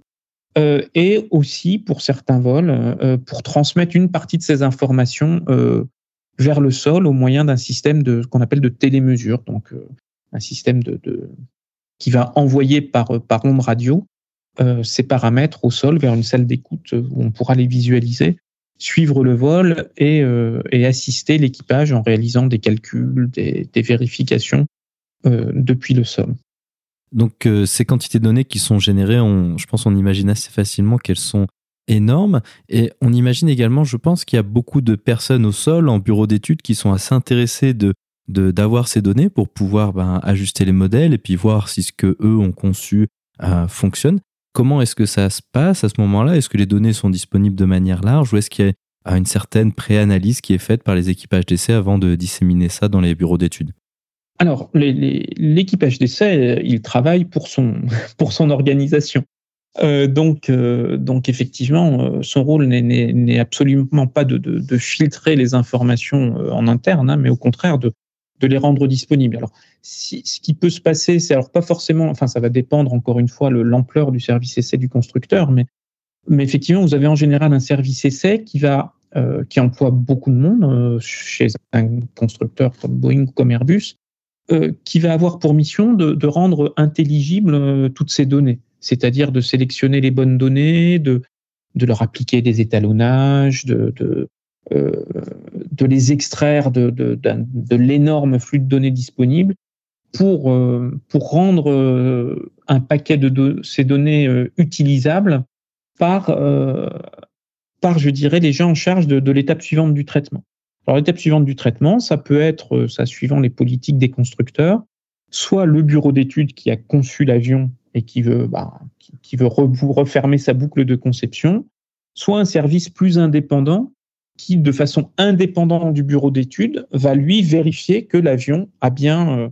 Speaker 2: euh, et aussi pour certains vols, euh, pour transmettre une partie de ces informations vers le sol au moyen d'un système de ce qu'on appelle de télémesure, donc un système de, de, qui va envoyer par, par onde radio ces paramètres au sol vers une salle d'écoute où on pourra les visualiser, suivre le vol et, et assister l'équipage en réalisant des calculs, des, des vérifications euh, depuis le sol.
Speaker 1: Donc euh, ces quantités de données qui sont générées, je pense on imagine assez facilement qu'elles sont énormes. Et on imagine également, je pense, qu'il y a beaucoup de personnes au sol, en bureau d'études, qui sont assez intéressées de d'avoir ces données pour pouvoir ben, ajuster les modèles et puis voir si ce que eux ont conçu euh, fonctionne. Comment est-ce que ça se passe à ce moment-là? Est-ce que les données sont disponibles de manière large ou est-ce qu'il y a une certaine préanalyse qui est faite par les équipages d'essai avant de disséminer ça dans les bureaux d'études?
Speaker 2: Alors, l'équipage d'essai, il travaille pour son, pour son organisation. Euh, donc, euh, donc, effectivement, euh, son rôle n'est absolument pas de, de, de, filtrer les informations euh, en interne, hein, mais au contraire de, de les rendre disponibles. Alors, si, ce qui peut se passer, c'est alors pas forcément, enfin, ça va dépendre encore une fois l'ampleur du service essai du constructeur, mais, mais effectivement, vous avez en général un service essai qui va qui emploie beaucoup de monde chez un constructeur comme Boeing ou comme Airbus, euh, qui va avoir pour mission de, rendre intelligibles euh, toutes ces données, c'est-à-dire de sélectionner les bonnes données, de, de leur appliquer des étalonnages, de, de, euh, de les extraire de, de, de l'énorme flux de données disponibles pour, pour rendre un paquet de, ces données utilisables par, par, je dirais, les gens en charge de, de l'étape suivante du traitement. Alors, l'étape suivante du traitement, ça peut être, ça suivant les politiques des constructeurs, soit le bureau d'études qui a conçu l'avion et qui veut, bah, qui, veut refermer sa boucle de conception, soit un service plus indépendant qui, de façon indépendante du bureau d'études, va lui vérifier que l'avion a bien euh,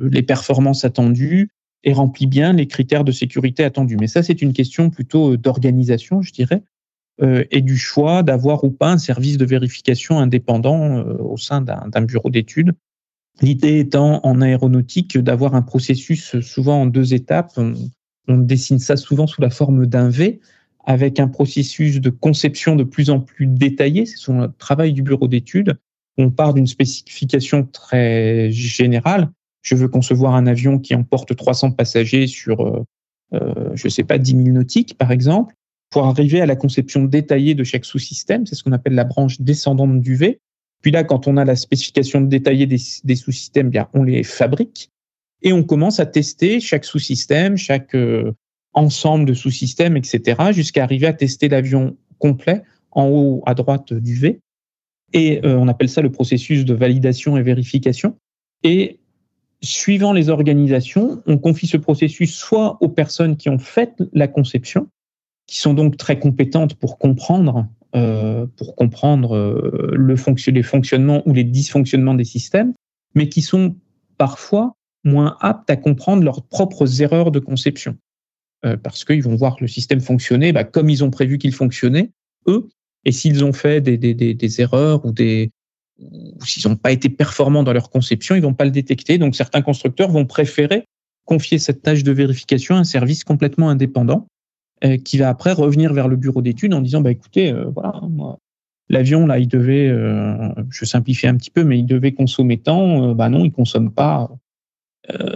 Speaker 2: les performances attendues et remplit bien les critères de sécurité attendus. Mais ça, c'est une question plutôt d'organisation, je dirais, euh, et du choix d'avoir ou pas un service de vérification indépendant euh, au sein d'un bureau d'études L'idée étant en aéronautique d'avoir un processus souvent en deux étapes. On, dessine ça souvent sous la forme d'un V, avec un processus de conception de plus en plus détaillé. C'est son travail du bureau d'études. On part d'une spécification très générale. Je veux concevoir un avion qui emporte 300 passagers sur, euh, euh, je ne sais pas, 10 000 nautiques, par exemple, pour arriver à la conception détaillée de chaque sous-système. C'est ce qu'on appelle la branche descendante du V. Puis là, quand on a la spécification détaillée des, sous-systèmes, bien, on les fabrique et on commence à tester chaque sous-système, chaque euh, ensemble de sous-systèmes, etc., jusqu'à arriver à tester l'avion complet en haut à droite du V. Et euh, on appelle ça le processus de validation et vérification. Et suivant les organisations, on confie ce processus soit aux personnes qui ont fait la conception, qui sont donc très compétentes pour comprendre euh, pour comprendre euh, le les fonctionnements ou les dysfonctionnements des systèmes, mais qui sont parfois moins aptes à comprendre leurs propres erreurs de conception. Euh, parce qu'ils vont voir le système fonctionner bah, comme ils ont prévu qu'il fonctionnait, eux, et s'ils ont fait des, des, des, erreurs ou des ou s'ils n'ont pas été performants dans leur conception, ils vont pas le détecter. Donc certains constructeurs vont préférer confier cette tâche de vérification à un service complètement indépendant qui va après revenir vers le bureau d'études en disant bah écoutez euh, voilà l'avion là il devait euh, je simplifie un petit peu mais il devait consommer tant. Bah non il consomme pas.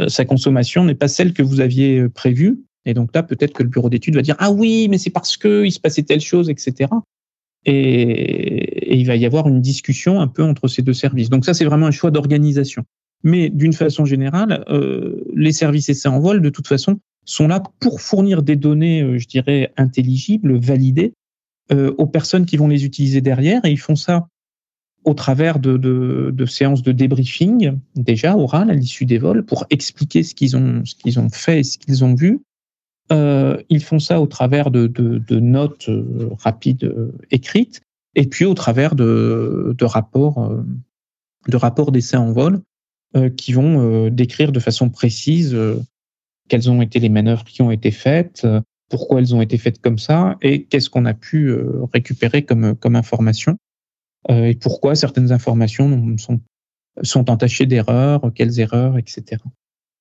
Speaker 2: Sa consommation n'est pas celle que vous aviez prévue. Et donc là peut-être que le bureau d'études va dire ah oui mais c'est parce que il se passait telle chose etc et, il va y avoir une discussion un peu entre ces deux services. Donc ça c'est vraiment un choix d'organisation. Mais d'une façon générale, euh, les services essais en vol, de toute façon, sont là pour fournir des données, euh, je dirais, intelligibles, validées, euh, aux personnes qui vont les utiliser derrière. Et ils font ça au travers de, de, de séances de débriefing, déjà orales à l'issue des vols, pour expliquer ce qu'ils ont, ce qu'ils ont fait et ce qu'ils ont vu. Euh, ils font ça au travers de, de notes euh, rapides euh, écrites, et puis au travers de, rapports, de rapports d'essais en vol qui vont décrire de façon précise quelles ont été les manœuvres qui ont été faites, euh, pourquoi elles ont été faites comme ça, et qu'est-ce qu'on a pu euh, récupérer comme, comme information, euh, et pourquoi certaines informations sont, sont entachées d'erreurs, quelles erreurs, etc.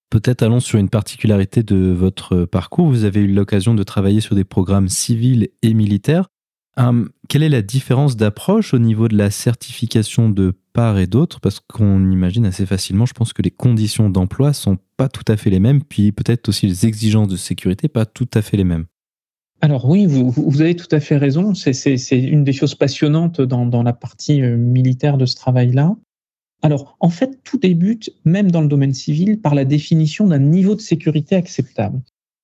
Speaker 1: Peut-être allons sur une particularité de votre parcours. Vous avez eu l'occasion de travailler sur des programmes civils et militaires. Hum, quelle est la différence d'approche au niveau de la certification de part et d'autre? Parce qu'on imagine assez facilement, je pense que les conditions d'emploi sont pas tout à fait les mêmes, puis peut-être aussi les exigences de sécurité pas tout à fait les mêmes.
Speaker 2: Alors oui, vous, avez tout à fait raison. C'est une des choses passionnantes dans, la partie euh, militaire de ce travail-là. Alors en fait, tout débute, même dans le domaine civil, par la définition d'un niveau de sécurité acceptable.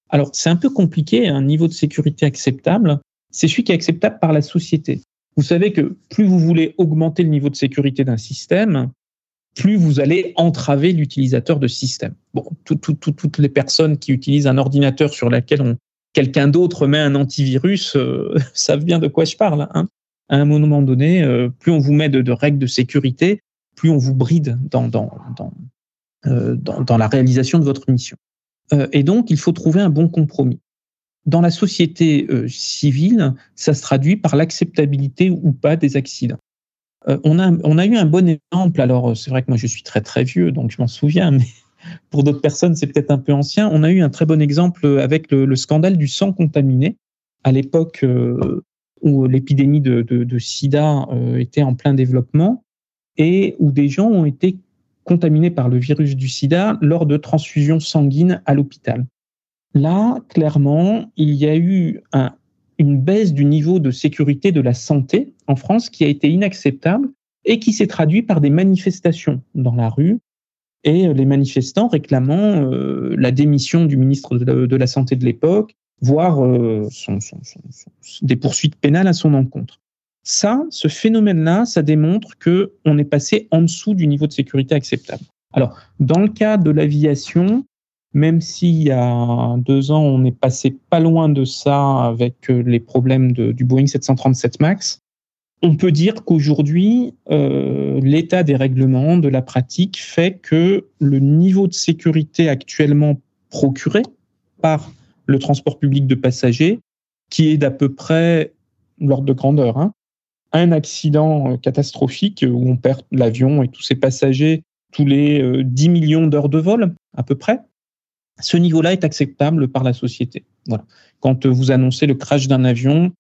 Speaker 2: Alors c'est un peu compliqué, un niveau de sécurité acceptable c'est celui qui est acceptable par la société. Vous savez que plus vous voulez augmenter le niveau de sécurité d'un système, plus vous allez entraver l'utilisateur de système. Bon, toutes les personnes qui utilisent un ordinateur sur lequel quelqu'un d'autre met un antivirus euh, savent bien de quoi je parle. Hein. À un moment donné, euh, plus on vous met de, règles de sécurité, plus on vous bride dans, euh, dans la réalisation de votre mission. et donc, il faut trouver un bon compromis dans la société euh, civile, ça se traduit par l'acceptabilité ou pas des accidents. Euh, on, a, eu un bon exemple, alors c'est vrai que moi je suis très très vieux, donc je m'en souviens, mais pour d'autres personnes c'est peut-être un peu ancien. On a eu un très bon exemple avec le, scandale du sang contaminé, à l'époque euh, où l'épidémie de, de, de, sida était en plein développement et où des gens ont été contaminés par le virus du sida lors de transfusions sanguines à l'hôpital. Là, clairement, il y a eu une baisse du niveau de sécurité de la santé en France qui a été inacceptable et qui s'est traduit par des manifestations dans la rue et les manifestants réclamant la démission du ministre de la, Santé de l'époque, voire des poursuites pénales à son encontre. Ça, ce phénomène-là, ça démontre que on est passé en dessous du niveau de sécurité acceptable. Alors, dans le cas de l'aviation, même s'il y a deux ans, on est passé pas loin de ça avec euh, les problèmes du Boeing 737 MAX, on peut dire qu'aujourd'hui, euh, l'état des règlements, de la pratique, fait que le niveau de sécurité actuellement procuré par le transport public de passagers, qui est d'à peu près l'ordre de grandeur, hein, un accident euh, catastrophique où on perd l'avion et tous ses passagers tous les 10 millions d'heures de vol, à peu près, ce niveau-là est acceptable par la société. Voilà. Quand vous annoncez le crash d'un avion,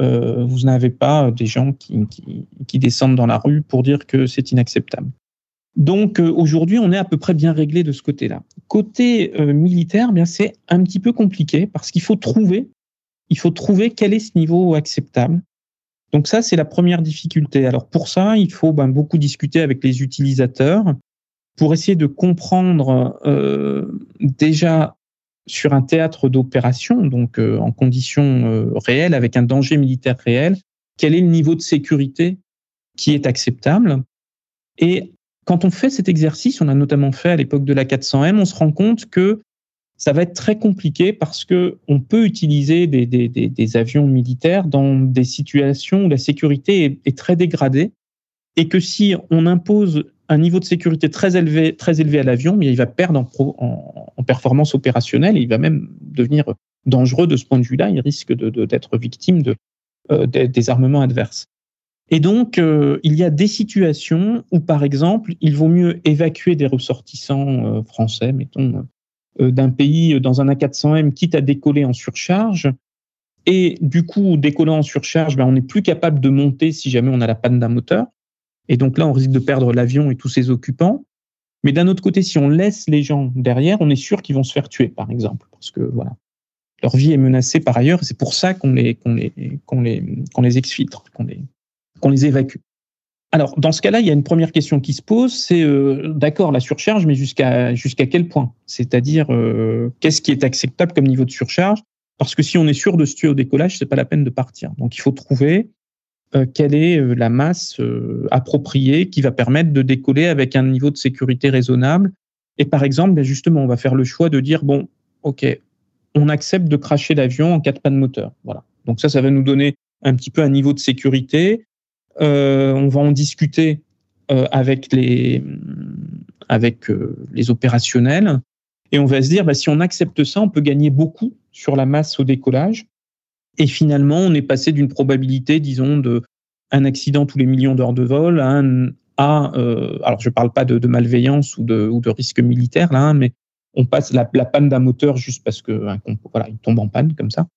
Speaker 2: euh, vous n'avez pas des gens qui, descendent dans la rue pour dire que c'est inacceptable. Donc euh, aujourd'hui, on est à peu près bien réglé de ce côté-là. Côté euh, militaire, bien c'est un petit peu compliqué parce qu'il faut trouver, il faut trouver quel est ce niveau acceptable. Donc ça, c'est la première difficulté. Alors pour ça, il faut ben, beaucoup discuter avec les utilisateurs pour essayer de comprendre euh, déjà sur un théâtre d'opération, donc euh, en conditions euh, réelles, avec un danger militaire réel, quel est le niveau de sécurité qui est acceptable. Et quand on fait cet exercice, on a notamment fait à l'époque de la 400M, on se rend compte que ça va être très compliqué parce que on peut utiliser des, avions militaires dans des situations où la sécurité est, est très dégradée et que si on impose un niveau de sécurité très élevé, très élevé à l'avion, mais il va perdre en, performance opérationnelle et il va même devenir dangereux de ce point de vue-là. Il risque d'être victime euh, des armements adverses. Et donc, euh, il y a des situations où, par exemple, il vaut mieux évacuer des ressortissants euh, français, mettons, d'un pays dans un A400M, quitte à décoller en surcharge. Et du coup, décollant en surcharge, ben, on n'est plus capable de monter si jamais on a la panne d'un moteur. Et donc là, on risque de perdre l'avion et tous ses occupants. Mais d'un autre côté, si on laisse les gens derrière, on est sûr qu'ils vont se faire tuer, par exemple, parce que voilà, leur vie est menacée par ailleurs. C'est pour ça qu'on les qu'on les qu'on les qu'on les exfiltre, qu'on les qu'on les évacue. Alors dans ce cas-là, il y a une première question qui se pose, c'est euh, d'accord la surcharge, mais jusqu'à jusqu'à quel point? C'est-à-dire euh, qu'est-ce qui est acceptable comme niveau de surcharge? Parce que si on est sûr de se tuer au décollage, c'est pas la peine de partir. Donc il faut trouver euh, quelle est euh, la masse euh, appropriée qui va permettre de décoller avec un niveau de sécurité raisonnable. Et par exemple, ben justement, on va faire le choix de dire, bon, OK, on accepte de cracher l'avion en cas de panne moteur. Voilà. Donc ça, ça va nous donner un petit peu un niveau de sécurité. On va en discuter avec les avec les opérationnels et on va se dire, bah, si on accepte ça, on peut gagner beaucoup sur la masse au décollage. Et finalement, on est passé d'une probabilité, disons, de un accident tous les millions d'heures de vol à euh, alors je parle pas de, malveillance ou de, risque militaire là, hein, mais on passe la, panne d'un moteur juste parce que voilà, il tombe en panne comme ça,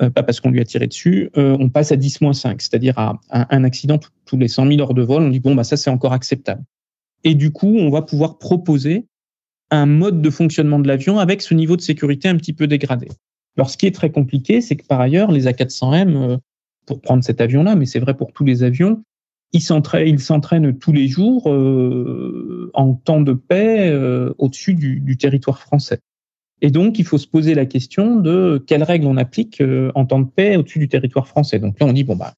Speaker 2: euh, pas parce qu'on lui a tiré dessus. Euh, on passe à 10-5, c'est-à-dire à, un accident tous les 100 000 heures de vol. On dit bon bah ça c'est encore acceptable. Et du coup, on va pouvoir proposer un mode de fonctionnement de l'avion avec ce niveau de sécurité un petit peu dégradé. Alors, ce qui est très compliqué, c'est que par ailleurs, les A400M, euh, pour prendre cet avion-là, mais c'est vrai pour tous les avions, ils s'entraînent tous les jours euh, en temps de paix euh, au-dessus du, territoire français. Et donc, il faut se poser la question de quelles règles on applique en temps de paix au-dessus du territoire français. Donc là, on dit, bon, bah,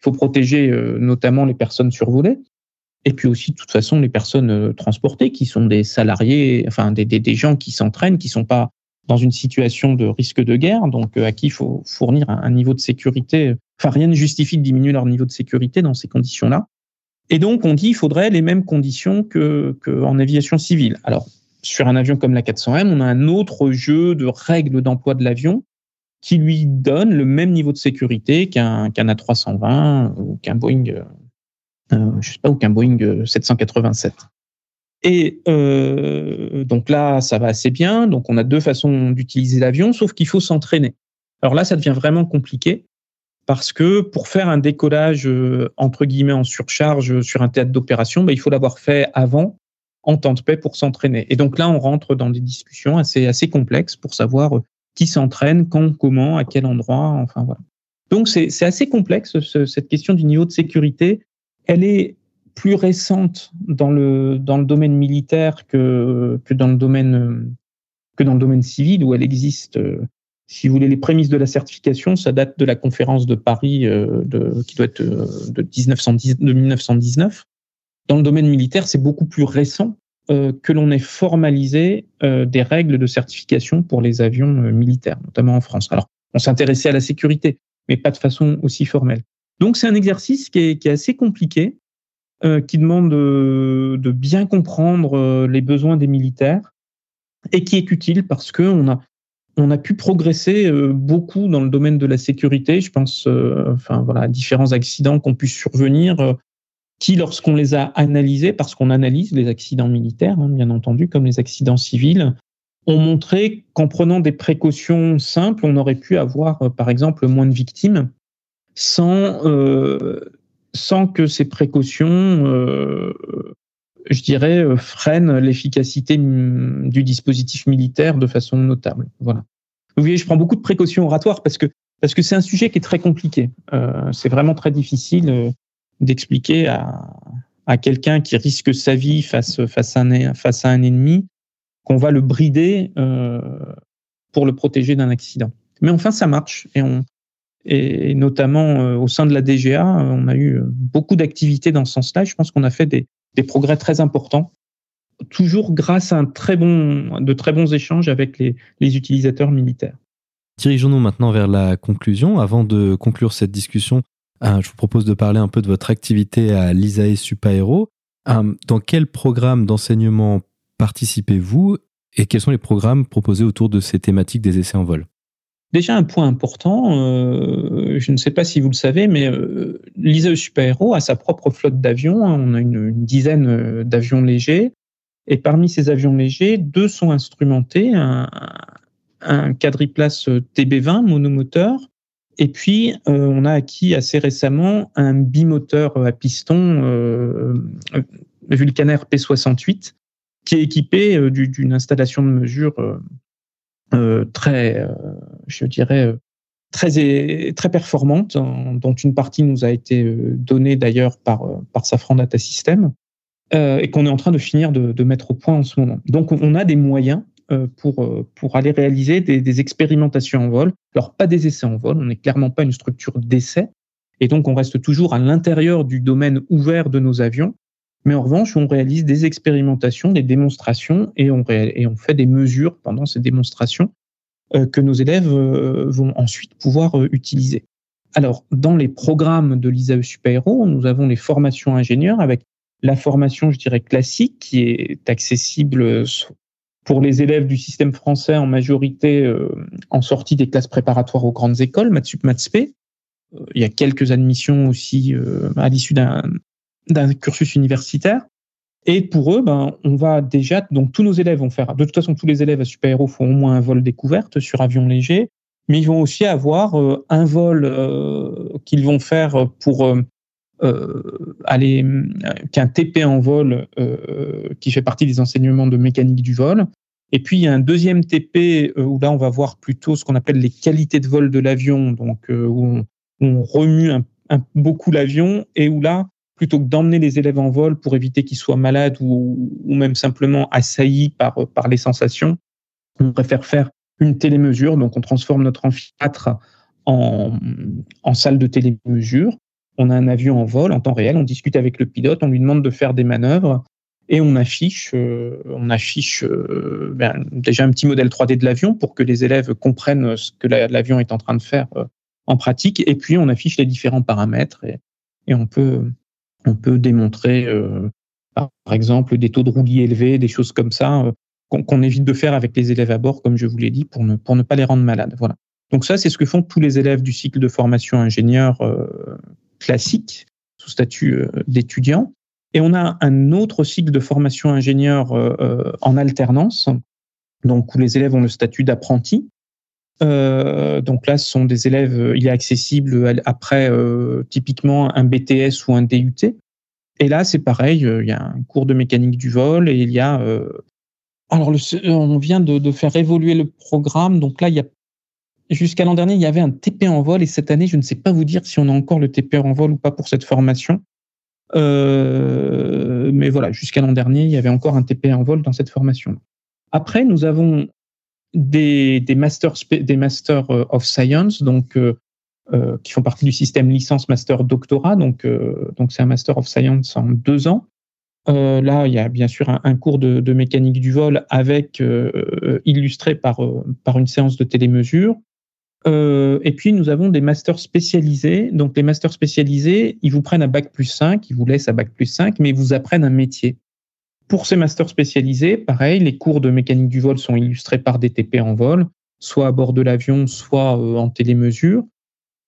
Speaker 2: il faut protéger notamment les personnes survolées, et puis aussi, de toute façon, les personnes transportées, qui sont des salariés, enfin, des, des, gens qui s'entraînent, qui sont pas dans une situation de risque de guerre, donc euh, à qui il faut fournir un, niveau de sécurité. Enfin, rien ne justifie de diminuer leur niveau de sécurité dans ces conditions-là. Et donc, on dit qu'il faudrait les mêmes conditions que, que en aviation civile. Alors, sur un avion comme la 400M, on a un autre jeu de règles d'emploi de l'avion qui lui donne le même niveau de sécurité qu'un qu'un A320 ou qu'un Boeing, euh, euh ou qu'un Boeing 787. Et euh, donc là, ça va assez bien. Donc on a deux façons d'utiliser l'avion, sauf qu'il faut s'entraîner. Alors là, ça devient vraiment compliqué parce que pour faire un décollage euh, entre guillemets en surcharge sur un théâtre d'opération, ben, il faut l'avoir fait avant en temps de paix pour s'entraîner. Et donc là, on rentre dans des discussions assez assez complexes pour savoir euh, qui s'entraîne, quand, comment, à quel endroit. Enfin voilà. Donc c'est assez complexe cette question du niveau de sécurité. Elle est plus récente dans le, dans le domaine militaire que, que, dans le domaine, que dans le domaine civil, où elle existe, si vous voulez, les prémices de la certification, ça date de la conférence de Paris de, qui doit être 1910, de 1919. Dans le domaine militaire, c'est beaucoup plus récent que l'on ait formalisé des règles de certification pour les avions militaires, notamment en France. Alors, on s'intéressait à la sécurité, mais pas de façon aussi formelle. Donc c'est un exercice qui est, assez compliqué, euh, qui demande de, bien comprendre euh, les besoins des militaires et qui est utile parce qu'on a on a pu progresser euh, beaucoup dans le domaine de la sécurité. Je pense, enfin voilà, à différents accidents qui ont pu survenir, qui, lorsqu'on les a analysés, parce qu'on analyse les accidents militaires, hein, bien entendu, comme les accidents civils, ont montré qu'en prenant des précautions simples, on aurait pu avoir, par exemple, moins de victimes sans, sans que ces précautions, euh, je dirais, euh, freinent l'efficacité du dispositif militaire de façon notable. Voilà. Vous voyez, je prends beaucoup de précautions oratoires parce que parce que c'est un sujet qui est très compliqué. c'est vraiment très difficile d'expliquer à, à quelqu'un qui risque sa vie face, face, à, un, face à un ennemi qu'on va le brider pour le protéger d'un accident. Mais enfin, ça marche et on, et notamment euh, au sein de la DGA, on a eu beaucoup d'activités dans ce sens-là. Je pense qu'on a fait des, progrès très importants, toujours grâce à de très bons échanges avec les, utilisateurs militaires.
Speaker 1: Dirigeons-nous maintenant vers la conclusion. Avant de conclure cette discussion, euh, je vous propose de parler un peu de votre activité à l'ISAE Supaéro. Euh, dans quel programme d'enseignement participez-vous et quels sont les programmes proposés autour de ces thématiques des essais en vol?
Speaker 2: Déjà un point important, euh, je ne sais pas si vous le savez, mais euh, l'ISAE Super Héros a sa propre flotte d'avions. Hein. On a une, dizaine euh, d'avions légers. Et parmi ces avions légers, deux sont instrumentés, un, quadriplace TB20 monomoteur, et puis on a acquis assez récemment un bimoteur à piston Vulcaner P68, qui est équipé d'une installation de mesure très, euh, je dirais, euh, très, très performante, dont une partie nous a été donnée d'ailleurs par, par Safran Data System, et qu'on est en train de finir de, de, mettre au point en ce moment. Donc on a des moyens pour, pour aller réaliser des, des, expérimentations en vol. Alors pas des essais en vol, on n'est clairement pas une structure d'essai, et donc on reste toujours à l'intérieur du domaine ouvert de nos avions, mais en revanche, on réalise des expérimentations, des démonstrations et on, fait des mesures pendant ces démonstrations euh, que nos élèves euh, vont ensuite pouvoir euh, utiliser. Alors, dans les programmes de l'ISAE Super-Héros, nous avons les formations ingénieurs avec la formation, je dirais, classique qui est accessible pour les élèves du système français en majorité en sortie des classes préparatoires aux grandes écoles, Matsup Matspé. Il y a quelques admissions aussi à l'issue d'un d'un cursus universitaire. Et pour eux, ben, on va déjà, donc tous nos élèves vont faire, de toute façon, tous les élèves à Super Héros font au moins un vol découverte sur avion léger, mais ils vont aussi avoir euh, un vol euh, qu'ils vont faire pour euh, aller, qu'un TP en vol qui fait partie des enseignements de mécanique du vol. Et puis il y a un deuxième TP où là on va voir plutôt ce qu'on appelle les qualités de vol de l'avion, donc où on, remue beaucoup l'avion et où là plutôt que d'emmener les élèves en vol pour éviter qu'ils soient malades ou, même simplement assaillis par, par les sensations, on préfère faire une télémesure. Donc, on transforme notre amphithéâtre en, en salle de télémesure. On a un avion en vol en temps réel, on discute avec le pilote, on lui demande de faire des manœuvres et on affiche, euh, on affiche euh, ben, déjà un petit modèle 3D de l'avion pour que les élèves comprennent ce que l'avion est en train de faire euh, en pratique. Et puis, on affiche les différents paramètres et, et on peut on peut démontrer, euh, par exemple, des taux de roulis élevés, des choses comme ça, euh, qu'on évite de faire avec les élèves à bord, comme je vous l'ai dit, pour ne, pas les rendre malades. Voilà. Donc ça, c'est ce que font tous les élèves du cycle de formation ingénieur euh, classique, sous statut d'étudiant. Et on a un autre cycle de formation ingénieur en alternance, donc où les élèves ont le statut d'apprenti. Donc là, ce sont des élèves, il est accessible après typiquement un BTS ou un DUT. Et là, c'est pareil, euh, il y a un cours de mécanique du vol et il y a. Euh, alors, on vient de, faire évoluer le programme. Donc là, il y a jusqu'à l'an dernier, il y avait un TP en vol et cette année, je ne sais pas vous dire si on a encore le TP en vol ou pas pour cette formation. Euh, mais voilà, jusqu'à l'an dernier, il y avait encore un TP en vol dans cette formation. Après, nous avons des, masters, des masters of science, donc qui font partie du système licence master doctorat. Donc, donc c'est un master of science en deux ans. là, il y a bien sûr un, cours de, mécanique du vol avec illustré par par une séance de télémesure. Euh, et puis, nous avons des masters spécialisés. Donc, les masters spécialisés, ils vous prennent à bac plus 5, ils vous laissent à bac plus 5, mais ils vous apprennent un métier. Pour ces masters spécialisés, pareil, les cours de mécanique du vol sont illustrés par des TP en vol, soit à bord de l'avion, soit euh, en télémesure.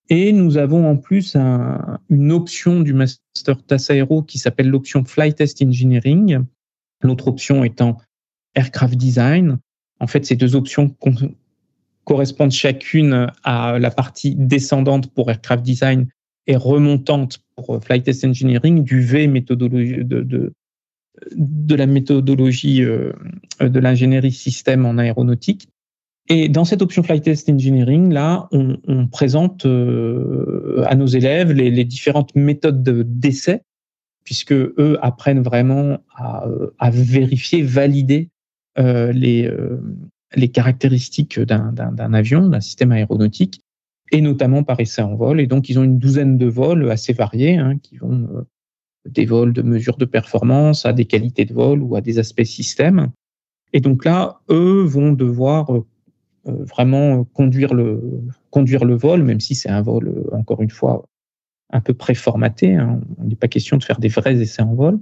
Speaker 2: Et nous avons en plus un, une option du master TAS Aero qui s'appelle l'option Flight Test Engineering. L'autre option étant Aircraft Design. En fait, ces deux options correspondent chacune à la partie descendante pour aircraft design et remontante pour flight test engineering du V méthodologie de, de la méthodologie euh, de l'ingénierie système en aéronautique. Et dans cette option flight test engineering, là, on, présente euh, à nos élèves les, différentes méthodes d'essai, puisque eux apprennent vraiment à, à vérifier, valider euh, les, euh, les caractéristiques d'un avion, d'un système aéronautique, et notamment par essai en vol. Et donc, ils ont une douzaine de vols assez variés, hein, qui vont euh, des vols de mesure de performance à des qualités de vol ou à des aspects système. Et donc là, eux vont devoir euh, euh, vraiment conduire le, conduire le vol, même si c'est un vol, encore une fois, un peu préformaté. Hein. Il n'est pas question de faire des vrais essais en vol.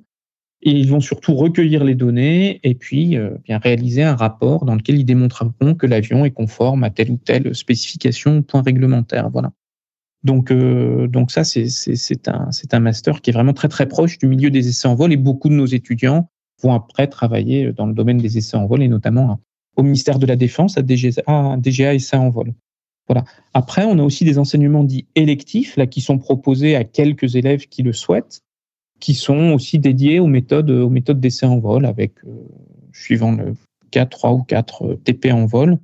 Speaker 2: Et ils vont surtout recueillir les données et puis euh, bien réaliser un rapport dans lequel ils démontreront que l'avion est conforme à telle ou telle spécification ou point réglementaire. Voilà. Donc, euh, donc ça, c'est un, un master qui est vraiment très très proche du milieu des essais en vol et beaucoup de nos étudiants vont après travailler dans le domaine des essais en vol et notamment au ministère de la Défense, à DGA, à Essais en vol. Voilà. Après, on a aussi des enseignements dits électifs là qui sont proposés à quelques élèves qui le souhaitent qui sont aussi dédiés aux méthodes, aux méthodes d'essai en vol, avec, euh, suivant le cas, trois ou quatre euh, TP en vol,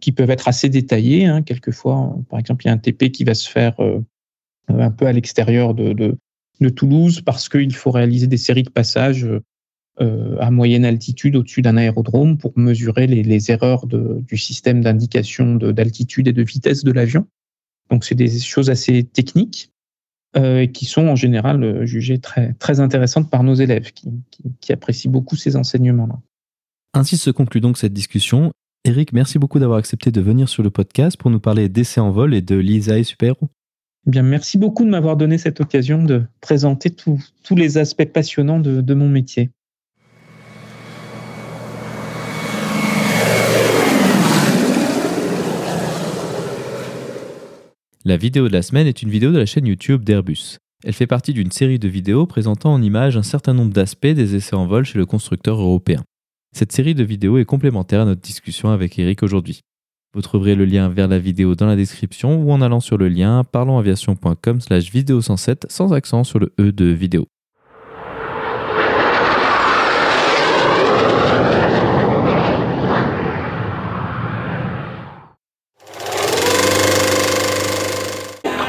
Speaker 2: qui peuvent être assez détaillés. Hein. Quelquefois, par exemple, il y a un TP qui va se faire un peu à l'extérieur de, Toulouse parce qu'il faut réaliser des séries de passages à moyenne altitude au-dessus d'un aérodrome pour mesurer les, erreurs du système d'indication d'altitude et de vitesse de l'avion. Donc, c'est des choses assez techniques. Euh, qui sont en général euh, jugées très, intéressantes par nos élèves, qui, apprécient beaucoup ces enseignements-là.
Speaker 1: Ainsi se conclut donc cette discussion. Eric, merci beaucoup d'avoir accepté de venir sur le podcast pour nous parler d'essais en vol et de l'ISA et Super
Speaker 2: eh Bien, merci beaucoup de m'avoir donné cette occasion de présenter tous les aspects passionnants de, de mon métier.
Speaker 1: La vidéo de la semaine est une vidéo de la chaîne YouTube d'Airbus. Elle fait partie d'une série de vidéos présentant en images un certain nombre d'aspects des essais en vol chez le constructeur européen. Cette série de vidéos est complémentaire à notre discussion avec Eric aujourd'hui. Vous trouverez le lien vers la vidéo dans la description ou en allant sur le lien parlonsaviation.com slash vidéo 107 sans accent sur le E de vidéo.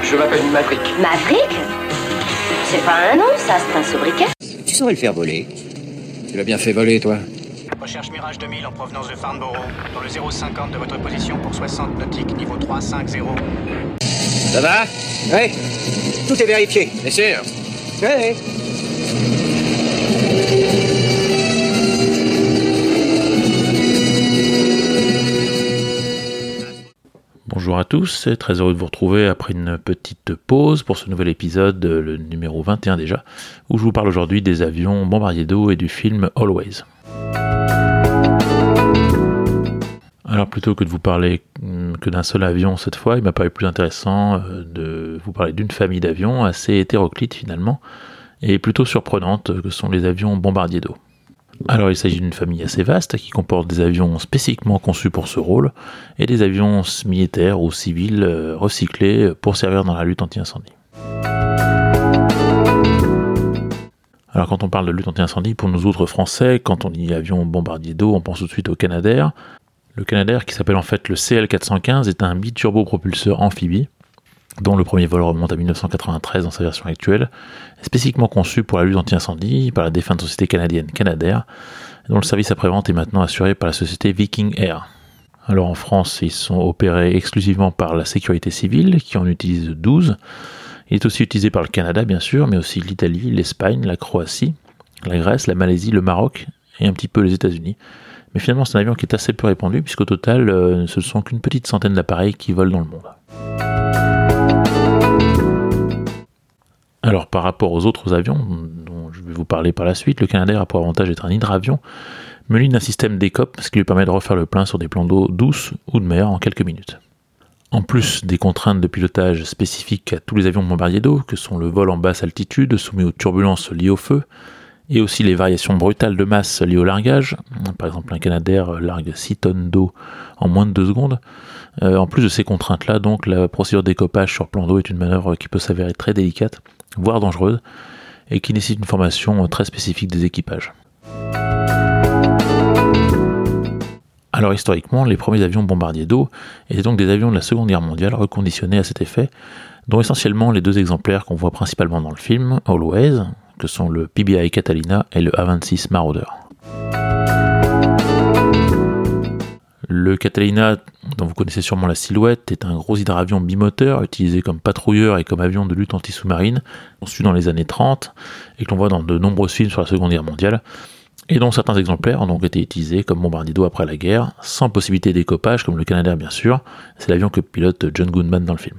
Speaker 3: Je m'appelle Maverick.
Speaker 4: Maverick? C'est pas un nom, ça, c'est un sobriquet.
Speaker 3: Tu saurais le faire voler. Tu l'as bien fait voler, toi.
Speaker 5: Recherche Mirage 2000 en provenance de Farnborough, dans le 050 de votre position pour 60 nautiques, niveau 350.
Speaker 3: Ça va? Oui. Tout est vérifié. Bien sûr. Oui.
Speaker 6: Bonjour à tous, très heureux de vous retrouver après une petite pause pour ce nouvel épisode, le numéro 21 déjà, où je vous parle aujourd'hui des avions bombardiers d'eau et du film Always. Alors plutôt que de vous parler hum, que d'un seul avion cette fois, il m'a paru plus intéressant euh, de vous parler d'une famille d'avions assez hétéroclite finalement, et plutôt surprenante que sont les avions bombardiers d'eau. Alors il s'agit d'une famille assez vaste qui comporte des avions spécifiquement conçus pour ce rôle et des avions militaires ou civils euh, recyclés pour servir dans la lutte anti-incendie. Alors quand on parle de lutte anti-incendie, pour nous autres Français, quand on dit avion bombardier d'eau, on pense tout de suite au Canadair. Le Canadair, qui s'appelle en fait le CL415, est un biturbopropulseur amphibie. dont le premier vol remonte à 1993 dans sa version actuelle, spécifiquement conçu pour la lutte anti-incendie par la défunte société canadienne Canadair, dont le service après-vente est maintenant assuré par la société Viking Air. Alors en France, ils sont opérés exclusivement par la sécurité civile, qui en utilise 12. Il est aussi utilisé par le Canada, bien sûr, mais aussi l'Italie, l'Espagne, la Croatie, la Grèce, la Malaisie, le Maroc et un petit peu les États-Unis. Mais finalement, c'est un avion qui est assez peu répandu, puisqu'au total, euh, ce ne sont qu'une petite centaine d'appareils qui volent dans le monde. Alors, par rapport aux autres avions, dont je vais vous parler par la suite, le Canadair a pour avantage d'être un hydravion, muni d'un système DECOP, ce qui lui permet de refaire le plein sur des plans d'eau douce ou de mer en quelques minutes. En plus des contraintes de pilotage spécifiques à tous les avions bombardiers d'eau, que sont le vol en basse altitude soumis aux turbulences liées au feu, et aussi les variations brutales de masse liées au largage. Par exemple, un Canadair largue 6 tonnes d'eau en moins de 2 secondes. Euh, en plus de ces contraintes-là, donc, la procédure de décoppage sur plan d'eau est une manœuvre qui peut s'avérer très délicate, voire dangereuse, et qui nécessite une formation très spécifique des équipages. Alors historiquement, les premiers avions bombardiers d'eau étaient donc des avions de la Seconde Guerre mondiale reconditionnés à cet effet, dont essentiellement les deux exemplaires qu'on voit principalement dans le film, Always, que sont le PBI Catalina et le A-26 Marauder. Le Catalina, dont vous connaissez sûrement la silhouette, est un gros hydravion bimoteur utilisé comme patrouilleur et comme avion de lutte anti-sous-marine, conçu dans les années 30 et que l'on voit dans de nombreux films sur la Seconde Guerre mondiale, et dont certains exemplaires ont donc été utilisés comme bombardier d'eau après la guerre, sans possibilité d'écopage comme le Canadair bien sûr, c'est l'avion que pilote John Goodman dans le film.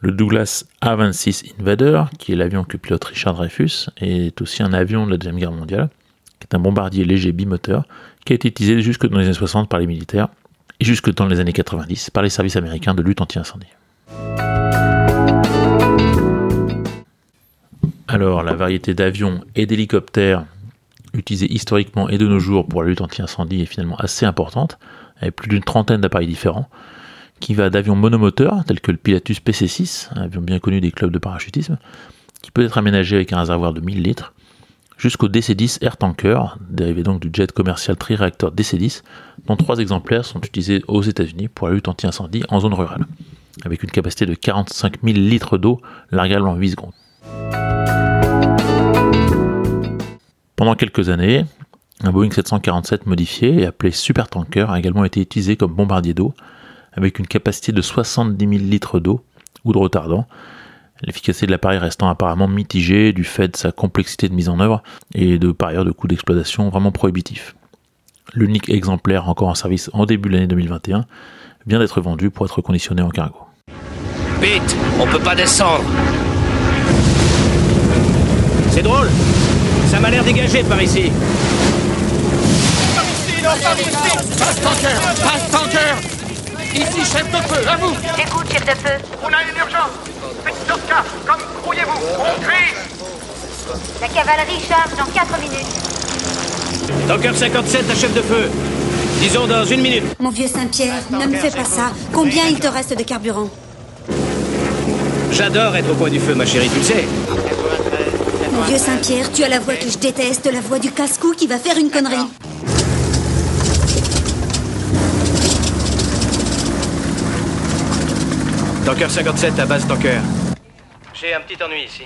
Speaker 6: Le Douglas A-26 Invader, qui est l'avion que pilote Richard Dreyfus, est aussi un avion de la Deuxième Guerre mondiale, qui est un bombardier léger bimoteur, qui a été utilisé jusque dans les années 60 par les militaires et jusque dans les années 90 par les services américains de lutte anti-incendie. Alors, la variété d'avions et d'hélicoptères utilisés historiquement et de nos jours pour la lutte anti-incendie est finalement assez importante, avec plus d'une trentaine d'appareils différents, qui va d'avions monomoteurs, tels que le Pilatus PC-6, un avion bien connu des clubs de parachutisme, qui peut être aménagé avec un réservoir de 1000 litres, jusqu'au DC-10 Air Tanker, dérivé donc du jet commercial tri-réacteur DC-10, dont trois exemplaires sont utilisés aux États-Unis pour la lutte anti-incendie en zone rurale, avec une capacité de 45 000 litres d'eau largable en 8 secondes. Pendant quelques années, un Boeing 747 modifié et appelé Super Tanker a également été utilisé comme bombardier d'eau avec une capacité de 70 000 litres d'eau ou de retardant. L'efficacité de l'appareil restant apparemment mitigée du fait de sa complexité de mise en œuvre et de par ailleurs de coûts d'exploitation vraiment prohibitifs. L'unique exemplaire encore en service en début de l'année 2021 vient d'être vendu pour être conditionné en cargo.
Speaker 3: Vite, on peut pas descendre. C'est drôle, ça m'a l'air dégagé par ici.
Speaker 7: Par ici, non, par ici Passe tanker Passe tanker Ici, chef de feu, à vous
Speaker 4: Écoute, chef de feu.
Speaker 7: On a une urgence Faites Tosca, comme grouillez-vous On crie
Speaker 4: La cavalerie charge dans 4 minutes.
Speaker 3: Tanker 57 à chef de feu. Disons dans une minute.
Speaker 8: Mon vieux Saint-Pierre, ne me fais pas ça. Combien il te reste de carburant?
Speaker 3: J'adore être au coin du feu, ma chérie, tu le sais.
Speaker 8: Mon vieux Saint-Pierre, tu as la voix que je déteste, la voix du casse-cou qui va faire une connerie.
Speaker 3: Tanker 57 à base Tanker. J'ai un petit ennui ici.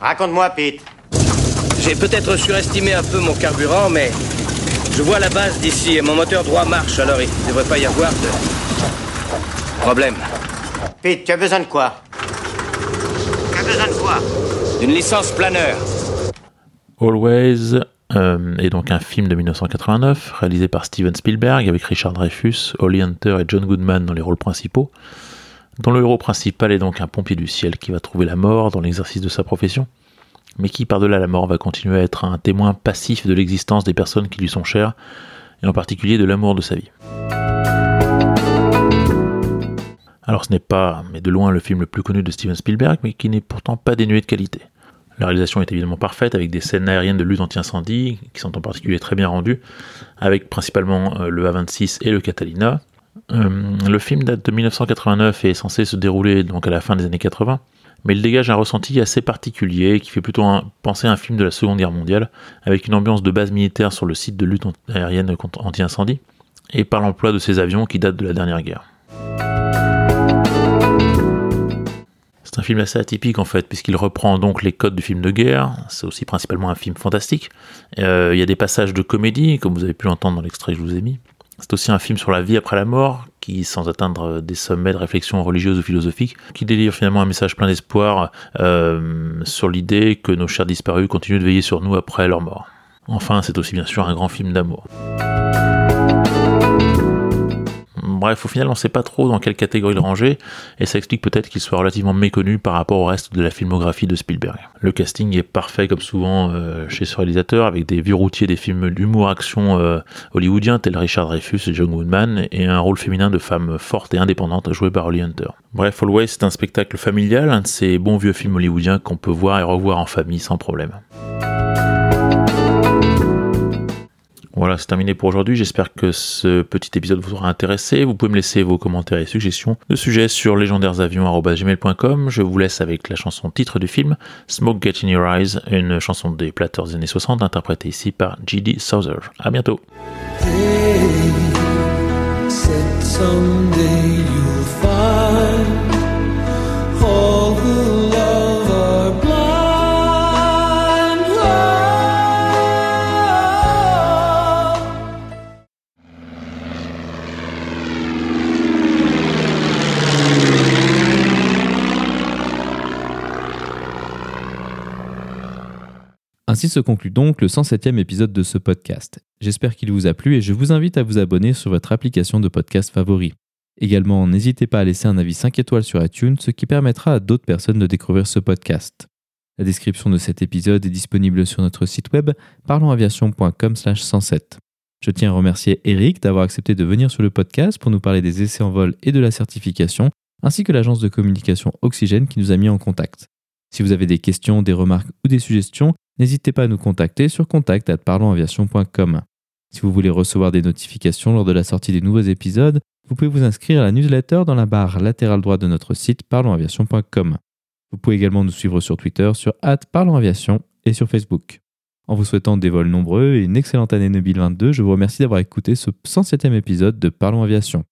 Speaker 9: Raconte-moi, Pete.
Speaker 3: J'ai peut-être surestimé un peu mon carburant, mais je vois la base d'ici et mon moteur droit marche, alors il ne devrait pas y avoir de problème.
Speaker 9: Pete, tu as besoin de quoi?
Speaker 3: Licence planeur.
Speaker 6: Always euh, est donc un film de 1989 réalisé par Steven Spielberg avec Richard Dreyfus, Holly Hunter et John Goodman dans les rôles principaux, dont le héros principal est donc un pompier du ciel qui va trouver la mort dans l'exercice de sa profession, mais qui par-delà la mort va continuer à être un témoin passif de l'existence des personnes qui lui sont chères, et en particulier de l'amour de sa vie. Alors ce n'est pas, mais de loin, le film le plus connu de Steven Spielberg, mais qui n'est pourtant pas dénué de qualité. La réalisation est évidemment parfaite, avec des scènes aériennes de lutte anti-incendie, qui sont en particulier très bien rendues, avec principalement euh, le A26 et le Catalina. Euh, le film date de 1989 et est censé se dérouler donc à la fin des années 80, mais il dégage un ressenti assez particulier qui fait plutôt penser à un film de la Seconde Guerre mondiale, avec une ambiance de base militaire sur le site de lutte aérienne anti-incendie, et par l'emploi de ces avions qui datent de la dernière guerre. C'est un film assez atypique en fait, puisqu'il reprend donc les codes du film de guerre. C'est aussi principalement un film fantastique. Euh, il y a des passages de comédie, comme vous avez pu l'entendre dans l'extrait que je vous ai mis. C'est aussi un film sur la vie après la mort, qui, sans atteindre des sommets de réflexion religieuse ou philosophique, qui délivre finalement un message plein d'espoir euh, sur l'idée que nos chers disparus continuent de veiller sur nous après leur mort. Enfin, c'est aussi bien sûr un grand film d'amour. Bref, au final, on ne sait pas trop dans quelle catégorie le ranger, et ça explique peut-être qu'il soit relativement méconnu par rapport au reste de la filmographie de Spielberg. Le casting est parfait comme souvent euh, chez ce réalisateur, avec des vieux routiers des films d'humour-action euh, hollywoodiens tels Richard Dreyfus et John Woodman, et un rôle féminin de femme forte et indépendante joué par Holly Hunter. Bref, Always c'est un spectacle familial, un de ces bons vieux films hollywoodiens qu'on peut voir et revoir en famille sans problème. Voilà, c'est terminé pour aujourd'hui. J'espère que ce petit épisode vous aura intéressé. Vous pouvez me laisser vos commentaires et suggestions de sujets sur légendairesavions.com. Je vous laisse avec la chanson titre du film, Smoke Get in Your Eyes, une chanson des Platters des années 60, interprétée ici par G.D. Souther. À bientôt.
Speaker 1: Ainsi se conclut donc le 107e épisode de ce podcast. J'espère qu'il vous a plu et je vous invite à vous abonner sur votre application de podcast favori. Également, n'hésitez pas à laisser un avis 5 étoiles sur iTunes, ce qui permettra à d'autres personnes de découvrir ce podcast. La description de cet épisode est disponible sur notre site web parlonsaviation.com/107. Je tiens à remercier Eric d'avoir accepté de venir sur le podcast pour nous parler des essais en vol et de la certification, ainsi que l'agence de communication Oxygène qui nous a mis en contact. Si vous avez des questions, des remarques ou des suggestions, n'hésitez pas à nous contacter sur contact@parlonsaviation.com. Si vous voulez recevoir des notifications lors de la sortie des nouveaux épisodes, vous pouvez vous inscrire à la newsletter dans la barre latérale droite de notre site parlonsaviation.com. Vous pouvez également nous suivre sur Twitter sur @parlonsaviation et sur Facebook. En vous souhaitant des vols nombreux et une excellente année 2022, je vous remercie d'avoir écouté ce 107e épisode de Parlons Aviation.